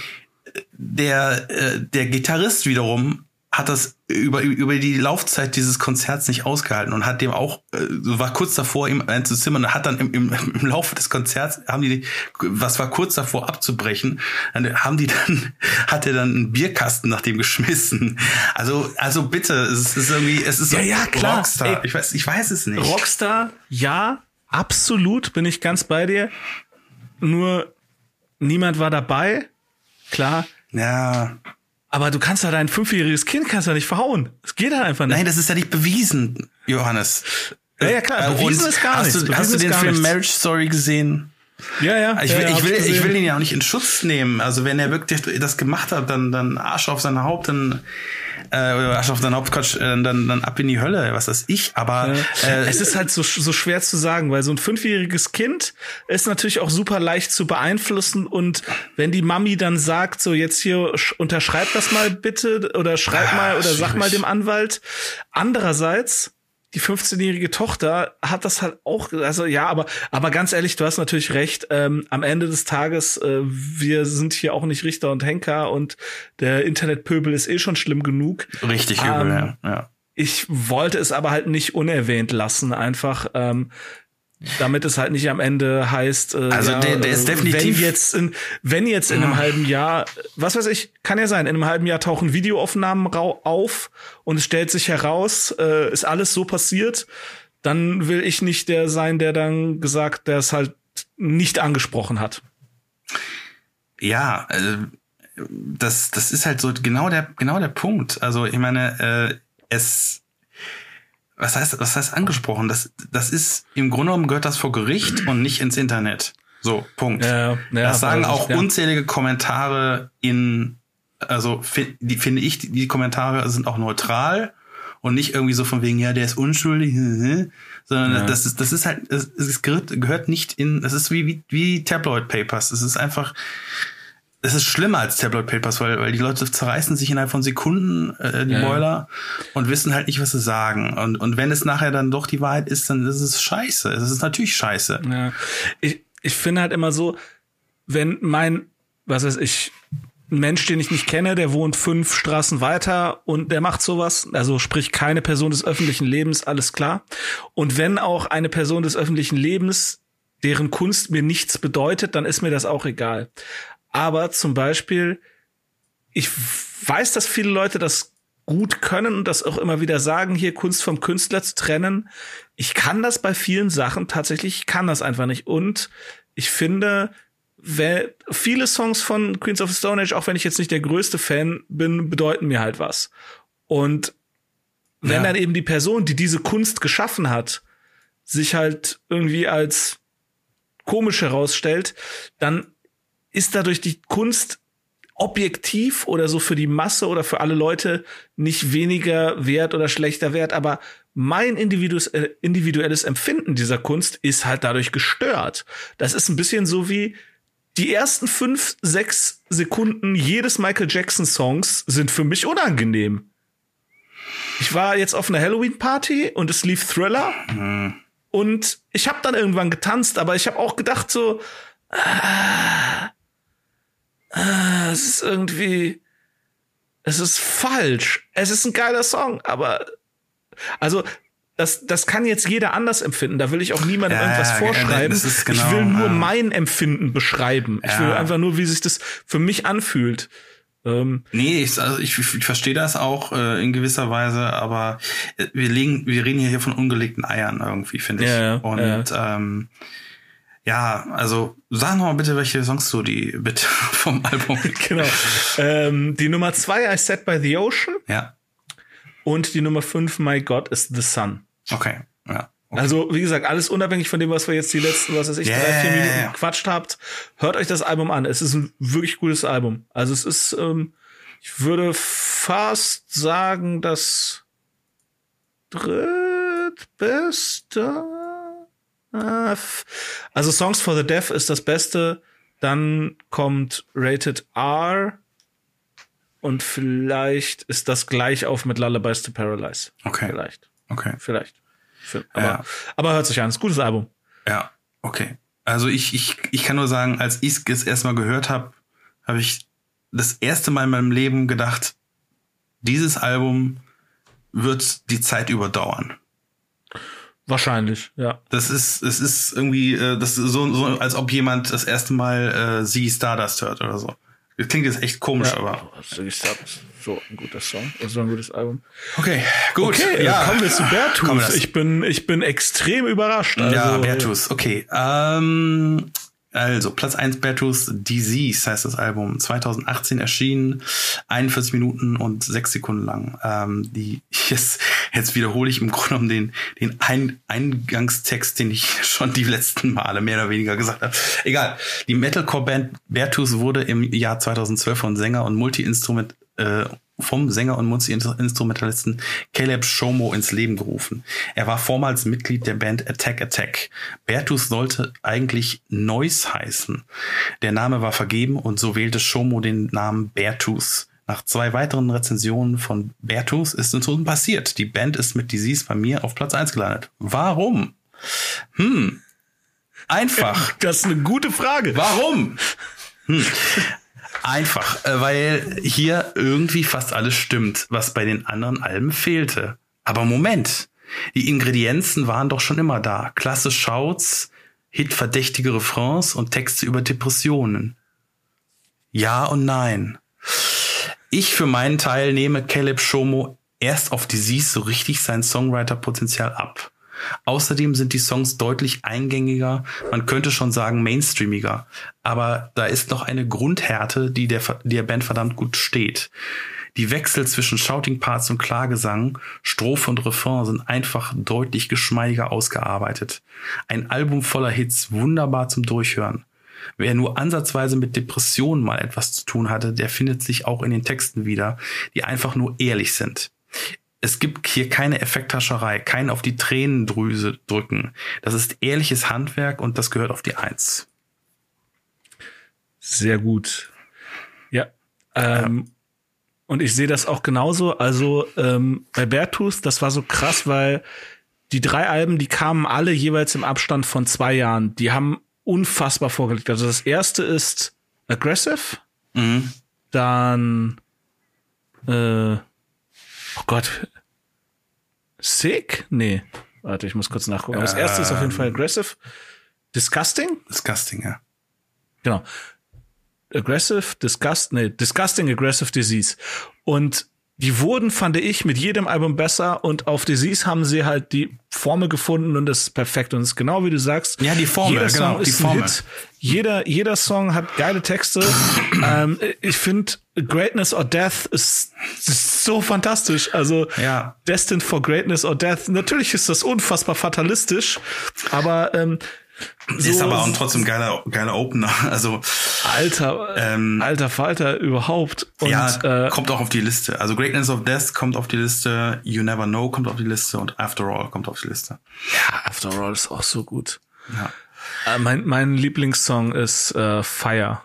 der, äh, der Gitarrist wiederum hat das über, über die Laufzeit dieses Konzerts nicht ausgehalten und hat dem auch, äh, war kurz davor, ihm einzuzimmern und hat dann im, im, im Laufe des Konzerts, haben die, was war kurz davor abzubrechen, dann haben die dann, hat er dann einen Bierkasten nach dem geschmissen. Also, also bitte, es ist irgendwie, es ist ja, ja, klar. Rockstar. Ey, ich weiß, ich weiß es nicht. Rockstar, ja, absolut, bin ich ganz bei dir. Nur niemand war dabei, klar. Ja. Aber du kannst ja dein fünfjähriges Kind kannst ja nicht verhauen. Es geht halt einfach nicht. Nein, das ist ja nicht bewiesen, Johannes. Ja, ja klar, bewiesen Und ist gar hast nichts. Du, hast du den Film nichts. Marriage Story gesehen? Ja, ja. Ich will, ja, ich, will, ich will ihn ja auch nicht in Schutz nehmen. Also wenn er wirklich das gemacht hat, dann, dann Arsch auf sein Haupt, dann äh, Arsch auf dein Hauptquatsch, äh, dann, dann ab in die Hölle, was das ich. Aber ja. äh, es ist halt so, so schwer zu sagen, weil so ein fünfjähriges Kind ist natürlich auch super leicht zu beeinflussen und wenn die Mami dann sagt, so jetzt hier unterschreib das mal bitte oder schreib ah, mal oder schwierig. sag mal dem Anwalt. Andererseits die 15-jährige Tochter hat das halt auch, also ja, aber, aber ganz ehrlich, du hast natürlich recht. Ähm, am Ende des Tages, äh, wir sind hier auch nicht Richter und Henker und der Internetpöbel ist eh schon schlimm genug. Richtig übel, ähm, ja. ja. Ich wollte es aber halt nicht unerwähnt lassen, einfach. Ähm, damit es halt nicht am Ende heißt, äh, also ja, der, der ist definitiv wenn jetzt in, wenn jetzt in einem ah. halben Jahr, was weiß ich, kann ja sein, in einem halben Jahr tauchen Videoaufnahmen auf und es stellt sich heraus, äh, ist alles so passiert, dann will ich nicht der sein, der dann gesagt, der es halt nicht angesprochen hat. Ja, also das das ist halt so genau der genau der Punkt. Also ich meine, äh, es was heißt, was heißt angesprochen? Das, das ist, im Grunde genommen gehört das vor Gericht und nicht ins Internet. So, Punkt. Ja, ja, das sagen also, auch ja. unzählige Kommentare in, also die, finde ich, die, die Kommentare sind auch neutral und nicht irgendwie so von wegen, ja, der ist unschuldig, sondern ja. das ist, das ist halt, es, gehört, gehört nicht in, das ist wie, wie, wie Tabloid Papers. Es ist einfach, es ist schlimmer als Tabloid Papers, weil, weil die Leute zerreißen sich innerhalb von Sekunden äh, die ja. Boiler und wissen halt nicht, was sie sagen. Und, und wenn es nachher dann doch die Wahrheit ist, dann ist es scheiße. Es ist natürlich scheiße. Ja. Ich, ich finde halt immer so, wenn mein, was weiß ich, ein Mensch, den ich nicht kenne, der wohnt fünf Straßen weiter und der macht sowas, also sprich keine Person des öffentlichen Lebens, alles klar. Und wenn auch eine Person des öffentlichen Lebens deren Kunst mir nichts bedeutet, dann ist mir das auch egal. Aber zum Beispiel, ich weiß, dass viele Leute das gut können und das auch immer wieder sagen, hier Kunst vom Künstler zu trennen. Ich kann das bei vielen Sachen tatsächlich, ich kann das einfach nicht. Und ich finde, viele Songs von Queens of the Stone Age, auch wenn ich jetzt nicht der größte Fan bin, bedeuten mir halt was. Und wenn ja. dann eben die Person, die diese Kunst geschaffen hat, sich halt irgendwie als komisch herausstellt, dann ist dadurch die Kunst objektiv oder so für die Masse oder für alle Leute nicht weniger wert oder schlechter wert, aber mein äh, individuelles Empfinden dieser Kunst ist halt dadurch gestört. Das ist ein bisschen so wie die ersten fünf, sechs Sekunden jedes Michael Jackson Songs sind für mich unangenehm. Ich war jetzt auf einer Halloween Party und es lief Thriller. Mhm. Und ich habe dann irgendwann getanzt, aber ich habe auch gedacht so, ah, ah, es ist irgendwie, es ist falsch. Es ist ein geiler Song, aber also das, das kann jetzt jeder anders empfinden. Da will ich auch niemandem Ja, irgendwas vorschreiben. genau, ich will nur ja. mein Empfinden beschreiben. Ich will Ja. einfach nur, wie sich das für mich anfühlt. Ähm, Nee, ich, also ich, ich verstehe das auch äh, in gewisser Weise, aber äh, wir legen, wir reden hier von ungelegten Eiern irgendwie, finde ich. Ja, ja, Und ähm, ja, also sag noch mal bitte, welche Songs du die bitte vom Album. genau. ähm, die Nummer zwei, I Sat by the Ocean. Ja, Und die Nummer fünf, My God is the Sun. okay, ja. Okay. Also, wie gesagt, alles unabhängig von dem, was wir jetzt die letzten, was weiß ich, Ja, drei, vier Minuten gequatscht habt. Hört euch das Album an. Es ist ein wirklich gutes Album. Also es ist, ähm, ich würde fast sagen, das drittbeste. Ah, Also Songs for the Deaf ist das Beste. Dann kommt Rated R. Und vielleicht ist das gleich auf mit Lullabies to Paralyze. Okay. Vielleicht. Okay. Vielleicht. Aber, Ja. aber hört sich an, ist ein gutes Album. Ja, okay. Also ich, ich, ich kann nur sagen, als ich es erstmal gehört habe, habe ich das erste Mal in meinem Leben gedacht, dieses Album wird die Zeit überdauern. Wahrscheinlich, ja. Das ist, es ist irgendwie, äh, das ist so, so, als ob jemand das erste Mal äh, sie Stardust hört oder so. Das klingt jetzt echt komisch, aber. Also ich sag, so ein guter Song, so ein gutes Album. Okay, gut. Okay, ja, kommen wir zu wir Bertus. das- Ich bin, ich bin extrem überrascht. Also, ja, Bertus, okay. Ähm, also, Platz 1 Bertus Disease heißt das Album. 2018 erschienen, 41 Minuten und 6 Sekunden lang. Ähm, die, jetzt, jetzt wiederhole ich im Grunde genommen den, den Ein Eingangstext, den ich schon die letzten Male mehr oder weniger gesagt habe. Egal. Die Metalcore-Band Bertus wurde im Jahr 2012 von Sänger und Multi-Instrument, äh, vom Sänger und Multi-Instrumentalisten Caleb Shomo ins Leben gerufen. Er war vormals Mitglied der Band Attack Attack. Bertus sollte eigentlich Noise heißen. Der Name war vergeben und so wählte Shomo den Namen Bertus. Nach zwei weiteren Rezensionen von Bertus ist es nun passiert. Die Band ist mit Disease bei mir auf Platz 1 gelandet. Warum? Hm. Einfach. Das ist eine gute Frage. Warum? Hm. Einfach, äh, weil hier irgendwie fast alles stimmt, was bei den anderen Alben fehlte. Aber Moment, die Ingredienzen waren doch schon immer da. Klasse Shouts, hitverdächtige Refrains und Texte über Depressionen. Ja und nein. Ich für meinen Teil nehme Caleb Shomo erst auf Disease so richtig sein Songwriter-Potenzial ab. Außerdem sind die Songs deutlich eingängiger, man könnte schon sagen mainstreamiger. Aber da ist noch eine Grundhärte, die der, der Band verdammt gut steht. Die Wechsel zwischen Shouting Parts und Klagesang, Strophe und Refrain sind einfach deutlich geschmeidiger ausgearbeitet. Ein Album voller Hits, wunderbar zum Durchhören. Wer nur ansatzweise mit Depressionen mal etwas zu tun hatte, der findet sich auch in den Texten wieder, die einfach nur ehrlich sind. Es gibt hier keine Effekthascherei, kein auf die Tränendrüse drücken. Das ist ehrliches Handwerk und das gehört auf die Eins. Sehr gut. Ja. Ähm, Und ich sehe das auch genauso. Also ähm, bei Bertus, das war so krass, weil die drei Alben, die kamen alle jeweils im Abstand von zwei Jahren. Die haben unfassbar vorgelegt. Also das erste ist Aggressive, Mhm. dann äh, oh Gott, Sick? Nee. Warte, ich muss kurz nachgucken. Aber das erste ist auf jeden Fall Aggressive. Disgusting? Disgusting, ja. Genau. Aggressive, Disgust, nee, Disgusting Aggressive Disease. Und die wurden, fand ich, mit jedem Album besser und auf Disease haben sie halt die Formel gefunden und das ist perfekt. Und es ist genau wie du sagst. Ja, die Formel, jeder Song genau, die ist Formel. ein Hit. Jeder, jeder Song hat geile Texte. ähm, ich finde, Greatness or Death ist, ist so fantastisch. Also, Ja. Destined for Greatness or Death. Natürlich ist das unfassbar fatalistisch, aber ähm, so, ist aber auch trotzdem geiler, geiler Opener. Also, Alter, Ähm, alter Falter überhaupt. Und ja, äh, kommt auch auf die Liste. Also Greatness of Death kommt auf die Liste, You Never Know kommt auf die Liste und After All kommt auf die Liste. ja, After All ist auch so gut. Ja. Äh, mein, mein Lieblingssong ist äh, Fire.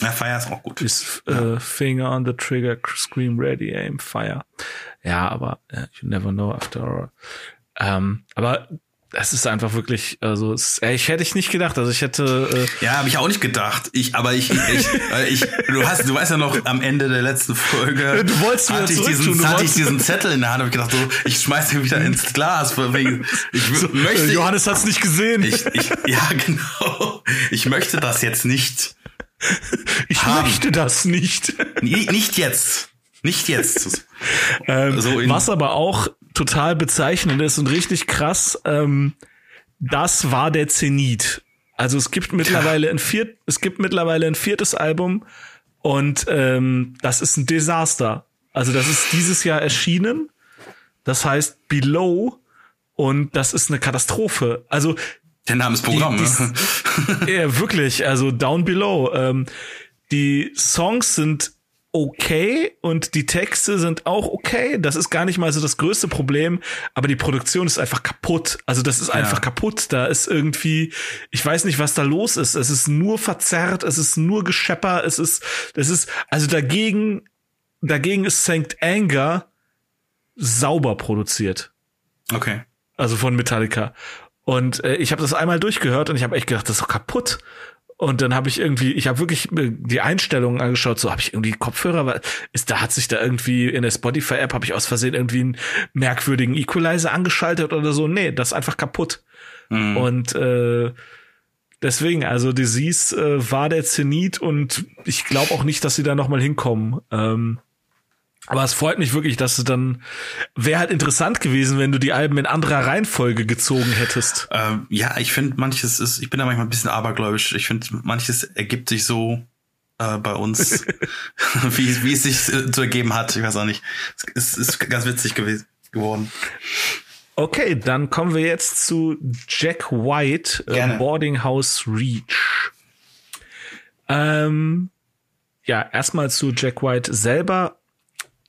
Ja, Fire ist auch gut. Ist äh, Finger on the Trigger, Scream Ready, Aim, Fire. Ja, aber äh, You Never Know After All. Ähm, aber es ist einfach wirklich, also es, äh, ich hätte ich nicht gedacht. Also ich hätte. Äh ja, habe ich auch nicht gedacht. Ich, aber ich, ich, ich, du hast, du weißt ja noch am Ende der letzten Folge. Du wolltest hatte ich diesen, tun, hatte ich diesen Zettel in der Hand. Hab ich gedacht, so, ich schmeiß ihn wieder ins Glas. Wegen, ich so, möchte. Johannes hat's nicht gesehen. Ich, ich, ja, genau. Ich möchte das jetzt nicht. Ich haben. möchte das nicht. Nicht jetzt. Nicht jetzt. ähm, so was aber auch total bezeichnend ist und richtig krass, ähm, das war der Zenit. Also es gibt mittlerweile ja. ein viert, es gibt mittlerweile ein viertes Album und ähm, das ist ein Desaster. Also das ist dieses Jahr erschienen. Das heißt Below und das ist eine Katastrophe. Also der Name ist Programm. Die, die, ja, wirklich. Also Down Below. Ähm, die Songs sind okay und die Texte sind auch okay. Das ist gar nicht mal so das größte Problem, aber die Produktion ist einfach kaputt. Also das ist ja. einfach kaputt. Da ist irgendwie, ich weiß nicht, was da los ist. Es ist nur verzerrt, es ist nur Geschepper, es ist, das ist, also dagegen, dagegen ist Sankt Anger sauber produziert. Okay. Also von Metallica. Und äh, ich habe das einmal durchgehört und ich habe echt gedacht, das ist doch kaputt. Und dann habe ich irgendwie, ich habe wirklich die Einstellungen angeschaut, so habe ich irgendwie Kopfhörer, weil ist da hat sich da irgendwie in der Spotify App habe ich aus Versehen irgendwie einen merkwürdigen Equalizer angeschaltet oder so. Nee, das ist einfach kaputt. Mhm. Und äh, deswegen, also Disease äh, war der Zenit und ich glaube auch nicht, dass sie da noch mal hinkommen. Ähm, aber es freut mich wirklich, dass du dann wäre halt interessant gewesen, wenn du die Alben in anderer Reihenfolge gezogen hättest. Ähm, ja, ich finde manches ist, ich bin da manchmal ein bisschen abergläubisch. Ich finde manches ergibt sich so äh, bei uns, wie, wie es sich äh, zu ergeben hat. Ich weiß auch nicht. Es ist ganz witzig gewesen geworden. Okay, dann kommen wir jetzt zu Jack White, äh, Boarding House Reach. Ähm, ja, erstmal zu Jack White selber.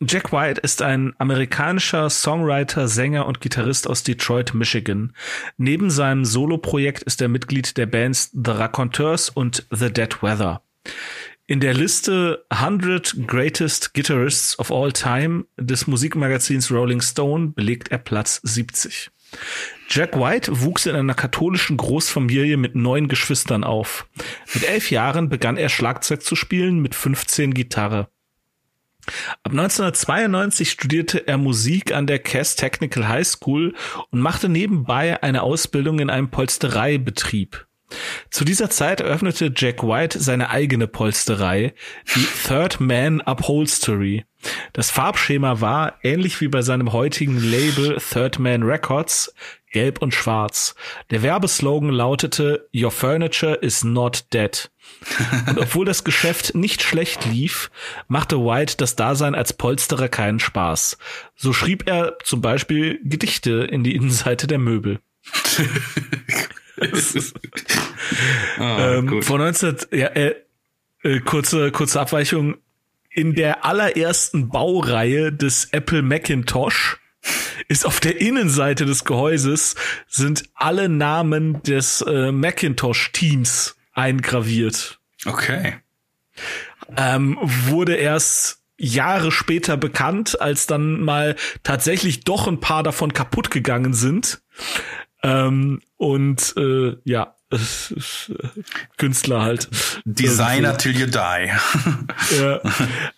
Jack White ist ein amerikanischer Songwriter, Sänger und Gitarrist aus Detroit, Michigan. Neben seinem Soloprojekt ist er Mitglied der Bands The Raconteurs und The Dead Weather. In der Liste 100 Greatest Guitarists of All Time des Musikmagazins Rolling Stone belegt er Platz 70. Jack White wuchs in einer katholischen Großfamilie mit neun Geschwistern auf. Mit elf Jahren begann er Schlagzeug zu spielen, mit 15 Gitarre. Ab 1992 studierte er Musik an der Cass Technical High School und machte nebenbei eine Ausbildung in einem Polstereibetrieb. Zu dieser Zeit eröffnete Jack White seine eigene Polsterei, die Third Man Upholstery. Das Farbschema war, ähnlich wie bei seinem heutigen Label Third Man Records, gelb und schwarz. Der Werbeslogan lautete Your Furniture is not dead. Und obwohl das Geschäft nicht schlecht lief, machte White das Dasein als Polsterer keinen Spaß. So schrieb er zum Beispiel Gedichte in die Innenseite der Möbel. oh, ähm, von 19, ja, äh, äh, kurze, kurze Abweichung. In der allerersten Baureihe des Apple Macintosh ist auf der Innenseite des Gehäuses sind alle Namen des äh, Macintosh-Teams eingraviert. Okay. Ähm, wurde erst Jahre später bekannt, als dann mal tatsächlich doch ein paar davon kaputt gegangen sind. Ähm, und äh, ja, Künstler halt. Designer till you die. ja.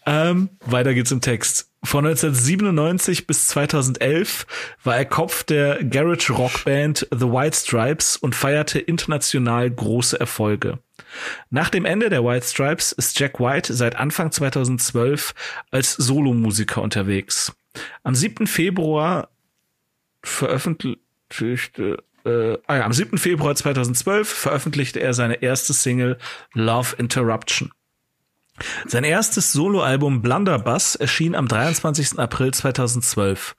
Ähm, weiter geht's im Text. Von 1997 bis 2011 war er Kopf der Garage Rock Band The White Stripes und feierte international große Erfolge. Nach dem Ende der White Stripes ist Jack White seit Anfang 2012 als Solomusiker unterwegs. Am 7. Februar veröffentlichte äh, ah ja, am 7. Februar 2012 veröffentlichte er seine erste Single Love Interruption. Sein erstes Soloalbum Blunderbuss erschien am 23. April 2012.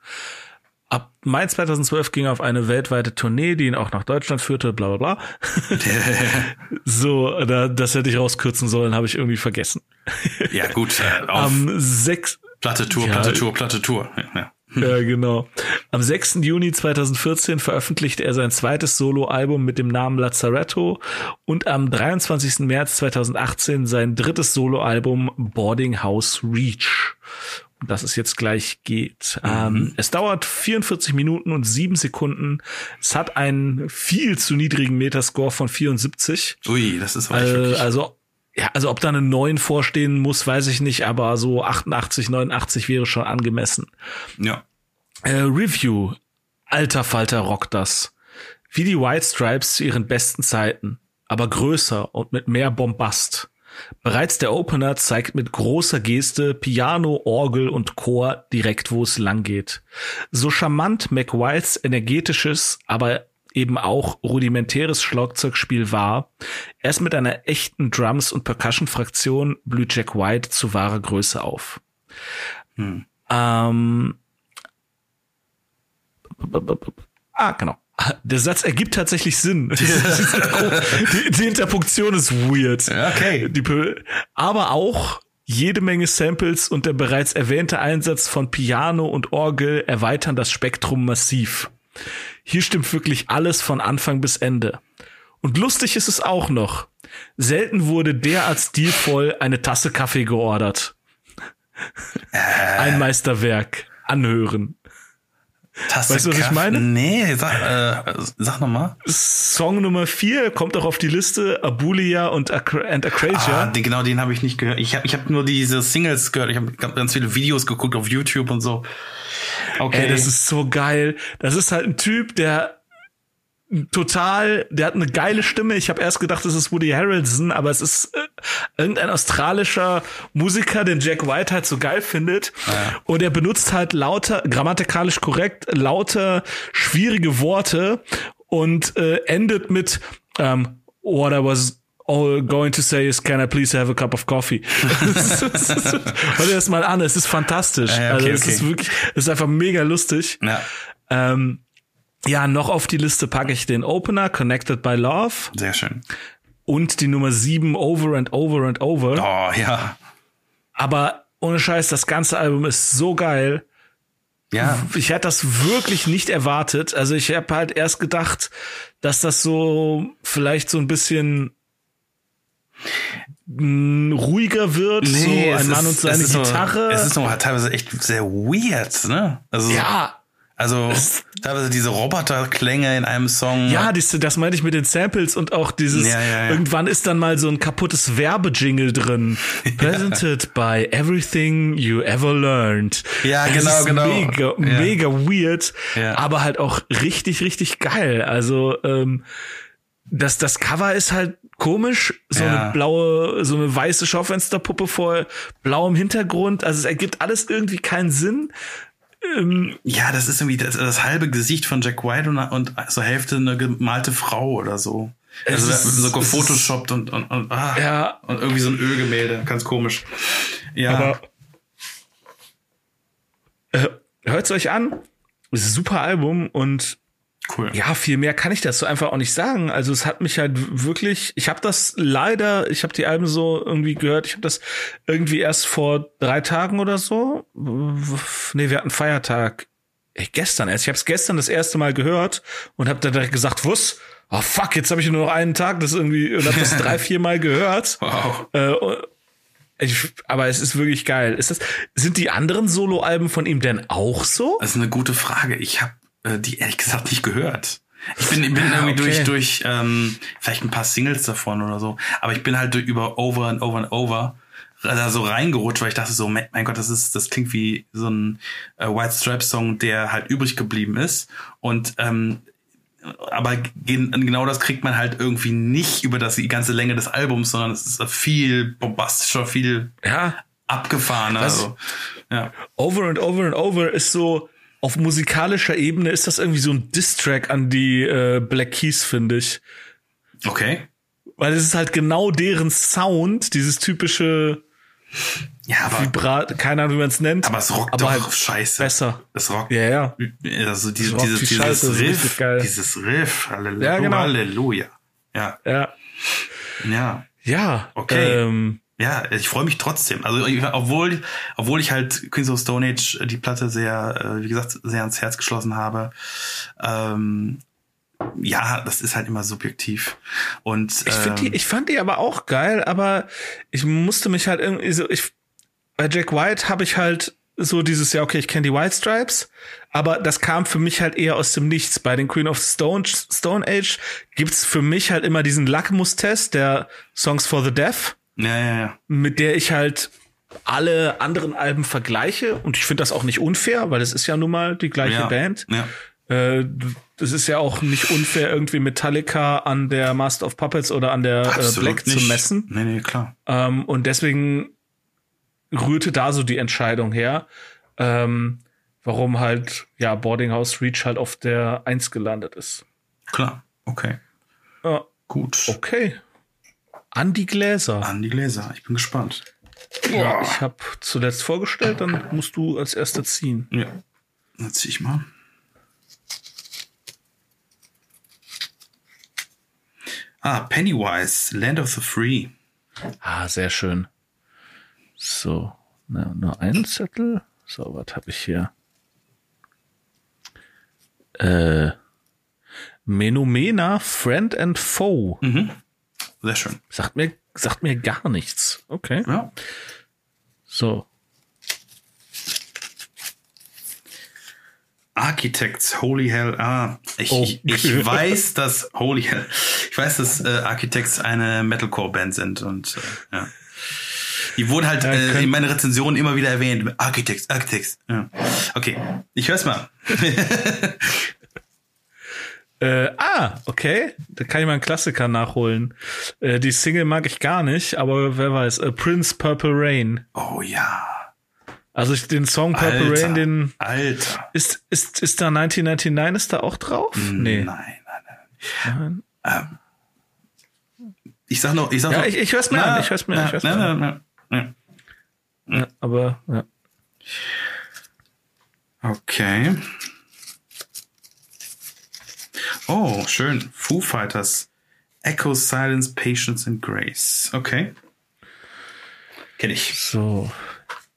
Ab Mai 2012 ging er auf eine weltweite Tournee, die ihn auch nach Deutschland führte, bla bla bla. so, da, das hätte ich rauskürzen sollen, habe ich irgendwie vergessen. Ja, gut. Äh, Am 6. Platte Tour, ja, Platte Tour, Platte Tour. Ja, ja. Genau. Am 6. Juni 2014 veröffentlichte er sein zweites Soloalbum mit dem Namen Lazzaretto und am 23. März 2018 sein drittes Soloalbum Boarding House Reach. dass es jetzt gleich geht. Mhm. Ähm, es dauert 44 Minuten und 7 Sekunden. Es hat einen viel zu niedrigen Metascore von 74. Ui, das ist äh, Also ja, also ob da eine 9 vorstehen muss, weiß ich nicht, aber so 88, 89 wäre schon angemessen. Ja. Äh, Review. Alter Falter rockt das. Wie die White Stripes zu ihren besten Zeiten, aber größer und mit mehr Bombast. Bereits der Opener zeigt mit großer Geste Piano, Orgel und Chor direkt, wo es lang geht. So charmant McWhites energetisches, aber eben auch rudimentäres Schlagzeugspiel war, erst mit einer echten Drums- und Percussion-Fraktion blüht Jack White zu wahrer Größe auf. Hm. Ähm, ah, genau. Der Satz ergibt tatsächlich Sinn. die, die, Interpunktion ist weird. Okay. Die, aber auch jede Menge Samples und der bereits erwähnte Einsatz von Piano und Orgel erweitern das Spektrum massiv. Hier stimmt wirklich alles von Anfang bis Ende. Und lustig ist es auch noch. Selten wurde derart stilvoll eine Tasse Kaffee geordert. Äh. Ein Meisterwerk. Anhören. Tasse weißt du, was Kaffee? ich meine? Nee, sag, äh, sag nochmal. Song Nummer vier kommt auch auf die Liste, Abulia und, Acra and Acrasia. Ah, den, genau, den habe ich nicht gehört. Ich habe ich hab nur diese Singles gehört. Ich habe ganz viele Videos geguckt auf YouTube und so. Okay. Ey, das ist so geil. Das ist halt ein Typ, der total, der hat eine geile Stimme. Ich habe erst gedacht, es ist Woody Harrelson, aber es ist äh, irgendein australischer Musiker, den Jack White halt so geil findet. Ja. Und er benutzt halt lauter, grammatikalisch korrekt, lauter schwierige Worte und äh, endet mit ähm, What I was all going to say is, can I please have a cup of coffee? Hör dir das mal an, es ist fantastisch. Ja, okay, also es okay. ist wirklich, es ist einfach mega lustig. Ja. Ähm, ja, noch auf die Liste packe ich den Opener, Connected by Love. Sehr schön. Und die Nummer 7, Over and Over and Over. Oh, ja. Aber ohne Scheiß, das ganze Album ist so geil. Ja. Ich hätte das wirklich nicht erwartet. Also ich habe halt erst gedacht, dass das so vielleicht so ein bisschen ruhiger wird, nee, so ein Mann und seine es Gitarre. Noch, es ist noch teilweise echt sehr weird, ne? Also ja, also teilweise diese Roboterklänge in einem Song. Ja, das, das meine ich mit den Samples und auch dieses, ja, ja, ja. irgendwann ist dann mal so ein kaputtes Werbejingle drin. Presented by Everything You Ever Learned. Ja, das genau, genau. Mega, mega weird, aber halt auch richtig, richtig geil. Also, ähm, das, das Cover ist halt komisch, so eine blaue, so eine weiße Schaufensterpuppe vor blauem Hintergrund. Also es ergibt alles irgendwie keinen Sinn. Ähm, ja, das ist irgendwie das, das, halbe Gesicht von Jack White und, und so Hälfte eine gemalte Frau oder so. Also ist, so gefotoshoppt und, und, und, ah, ja. und irgendwie so ein Ölgemälde, ganz komisch. Ja. Aber äh, hört's euch an. Es ist ein super Album und Cool. Ja, viel mehr kann ich dazu einfach auch nicht sagen. Also es hat mich halt wirklich, ich habe das leider, ich habe die Alben so irgendwie gehört, ich habe das irgendwie erst vor drei Tagen oder so. Nee, wir hatten Feiertag. Ey, gestern erst. Ich habe es gestern das erste Mal gehört und habe dann direkt gesagt, wuss, oh fuck, jetzt habe ich nur noch einen Tag, das irgendwie, und habe das drei, vier Mal gehört. Wow. Äh, ich, aber es ist wirklich geil. Ist das, sind die anderen Soloalben von ihm denn auch so? Das ist eine gute Frage. Ich habe äh, die ehrlich gesagt nicht gehört. Ich bin, bin ah, irgendwie okay. durch, durch ähm, vielleicht ein paar Singles davon oder so, aber ich bin halt durch, über Over and Over and Over da so reingerutscht, weil ich dachte so, mein Gott, das ist, das klingt wie so ein äh, White Strap Song, der halt übrig geblieben ist. Und ähm, aber genau das kriegt man halt irgendwie nicht über das die ganze Länge des Albums, sondern es ist viel bombastischer, viel ja. abgefahrener. Also, ja. Over and Over and Over ist so, auf musikalischer Ebene ist das irgendwie so ein Diss-Track an die äh, Black Keys, finde ich. Okay. Weil es ist halt genau deren Sound, dieses typische ja, aber Vibrat, keine Ahnung, wie man es nennt. Aber es rockt aber doch halt scheiße. Besser. Es rockt. Ja, ja. Also diese, dieses, dieses Scheiße, Riff, dieses Riff, Halleluja. Ja, genau. Halleluja. Ja. Ja. Ja. Ja. Okay. Ähm, ja, ich freue mich trotzdem. Also obwohl, obwohl ich halt Queens of Stone Age äh, die Platte sehr, äh, wie gesagt, sehr ans Herz geschlossen habe. Ähm, ja, das ist halt immer subjektiv. Und ich finde die, ähm, ich fand die aber auch geil, aber ich musste mich halt irgendwie so, ich bei Jack White habe ich halt so dieses Jahr, okay, ich kenne die White Stripes, aber das kam für mich halt eher aus dem Nichts. Bei den Queen of Stone, Stone Age gibt's für mich halt immer diesen Lackmus-Test der Songs for the Deaf, Ja, ja, ja. mit der ich halt alle anderen Alben vergleiche und ich finde das auch nicht unfair, weil es ist ja nun mal die gleiche ja. Band. Ja. Äh, das ist ja auch nicht unfair, irgendwie Metallica an der Master of Puppets oder an der äh, Black nicht. zu messen. Nee, nee, klar. Ähm, und deswegen rührte da so die Entscheidung her, ähm, warum halt, ja, Boarding House Reach halt auf der Eins gelandet ist. Klar. Okay. Ja, Gut. okay. An die Gläser. An die Gläser. Ich bin gespannt. Ja, ich habe zuletzt vorgestellt, dann musst du als erster ziehen. Ja. Dann zieh ich mal. Ah, Pennywise, Land of the Free. Ah, sehr schön. So, na, nur einen Zettel. So, was habe ich hier? Äh, Menomena, Friend and Foe. Sehr schön. Sagt mir, sagt mir gar nichts. Okay. Ja. So. Architects, Holy Hell. Ah, ich, Oh. ich, ich weiß, dass Holy Hell. Ich weiß, dass äh, Architects eine Metalcore-Band sind und äh, ja. Die wurden halt äh, in meinen Rezensionen immer wieder erwähnt. Architects, Architects. Ja. Okay, ich hör's mal. Äh, ah, okay. Da kann ich mal einen Klassiker nachholen. Äh, die Single mag ich gar nicht, aber wer weiß. Äh, Prince Purple Rain. Oh ja. Also ich, den Song Purple Alter. Rain, den Alter. ist, ist, ist da 1999 ist da auch drauf? Nee. Nein, nein, nein. Ähm, ich sag noch, ich sag Ja, noch. ich- ich hör's mir Na, an, ich hör's mir- na, ich hör's na, mir na, na, na. Ja, aber ja. Okay. Oh, schön. Foo Fighters. Echo, Silence, Patience and Grace. Okay. Kenn ich. So.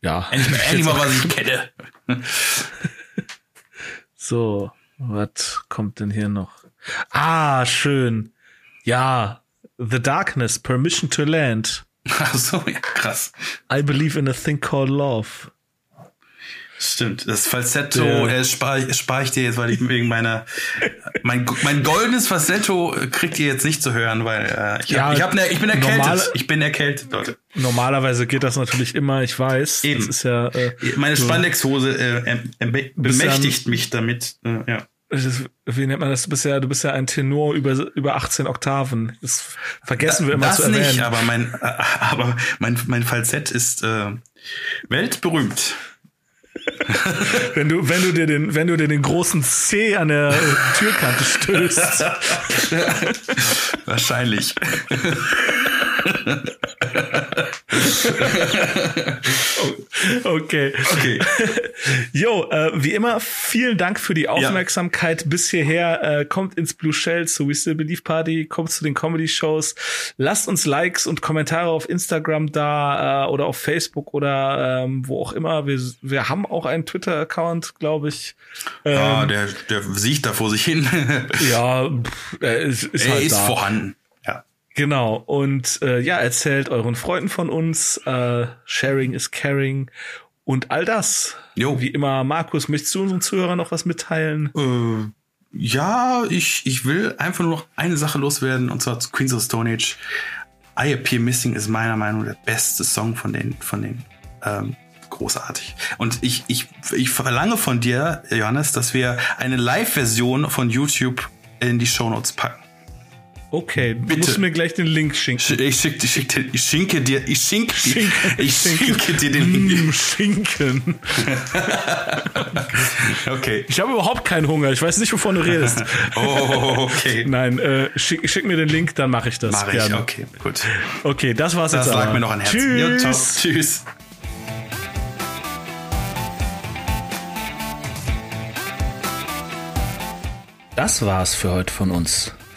Ja. Endlich, endlich mal, was ich kenne. So, was kommt denn hier noch? Ah, schön. Ja, The Darkness, Permission to Land. Ach so, ja, krass. I believe in a thing called love. Stimmt. Das Falsetto Der- äh, spare ich, spar ich dir jetzt, weil ich wegen meiner mein, mein goldenes Falsetto äh, kriegt ihr jetzt nicht zu hören, weil äh, ich, Ja, hab, ich, hab ne, ich bin erkältet. normale- ich bin erkältet, Leute. Normalerweise geht das natürlich immer, ich weiß. Eben. Das ist ja, äh, Meine Spandexhose äh, ja ein- bemächtigt mich damit. Äh, ja. das wie nennt man das? Du bist ja, du bist ja ein Tenor über, über 18 Oktaven. Das vergessen wir immer das zu erwähnen. nicht, aber mein, äh, aber mein, mein Falsett ist äh, weltberühmt. Wenn du, wenn du dir den, wenn du dir den großen C an der äh, Türkante stößt. Wahrscheinlich. Okay. Okay. Jo, äh, wie immer, vielen Dank für die Aufmerksamkeit bis hierher. Äh, kommt ins Blue Shell zu We Still Believe Party, kommt zu den Comedy-Shows. Lasst uns Likes und Kommentare auf Instagram da äh, oder auf Facebook oder ähm, wo auch immer. Wir, wir haben auch einen Twitter-Account, glaube ich. Ähm, Ja, der, der sieht da vor sich hin. ja, pff, er ist, ist er halt ist da. vorhanden. Genau. Und äh, ja, erzählt euren Freunden von uns. Äh, Sharing is caring. Und all das. Jo. Wie immer, Markus, möchtest du unseren Zuhörern noch was mitteilen? Äh, ja, ich, ich will einfach nur noch eine Sache loswerden, und zwar zu Queens of Stone Age. I Appear Missing ist meiner Meinung nach der beste Song von den, von den ähm, großartig. Und ich, ich, ich verlange von dir, Johannes, dass wir eine Live-Version von YouTube in die Shownotes packen. Okay, du Bitte. musst mir gleich den Link schicken. Sch- Ich, schick, ich, schick, dir- ich schinke dir, ich schinke, Schinken, ich schinke dir den Link. Mm, Schinken. Okay. Ich habe überhaupt keinen Hunger. Ich weiß nicht, wovon du redest. Oh, okay. Nein, äh, schick, schick mir den Link, dann mache ich das. Mach ich, gerne. okay, gut. Okay, das war's Das jetzt. lag aber. mir noch an Herzen. Tschüss. Ja. Tschüss. Das war's für heute von uns.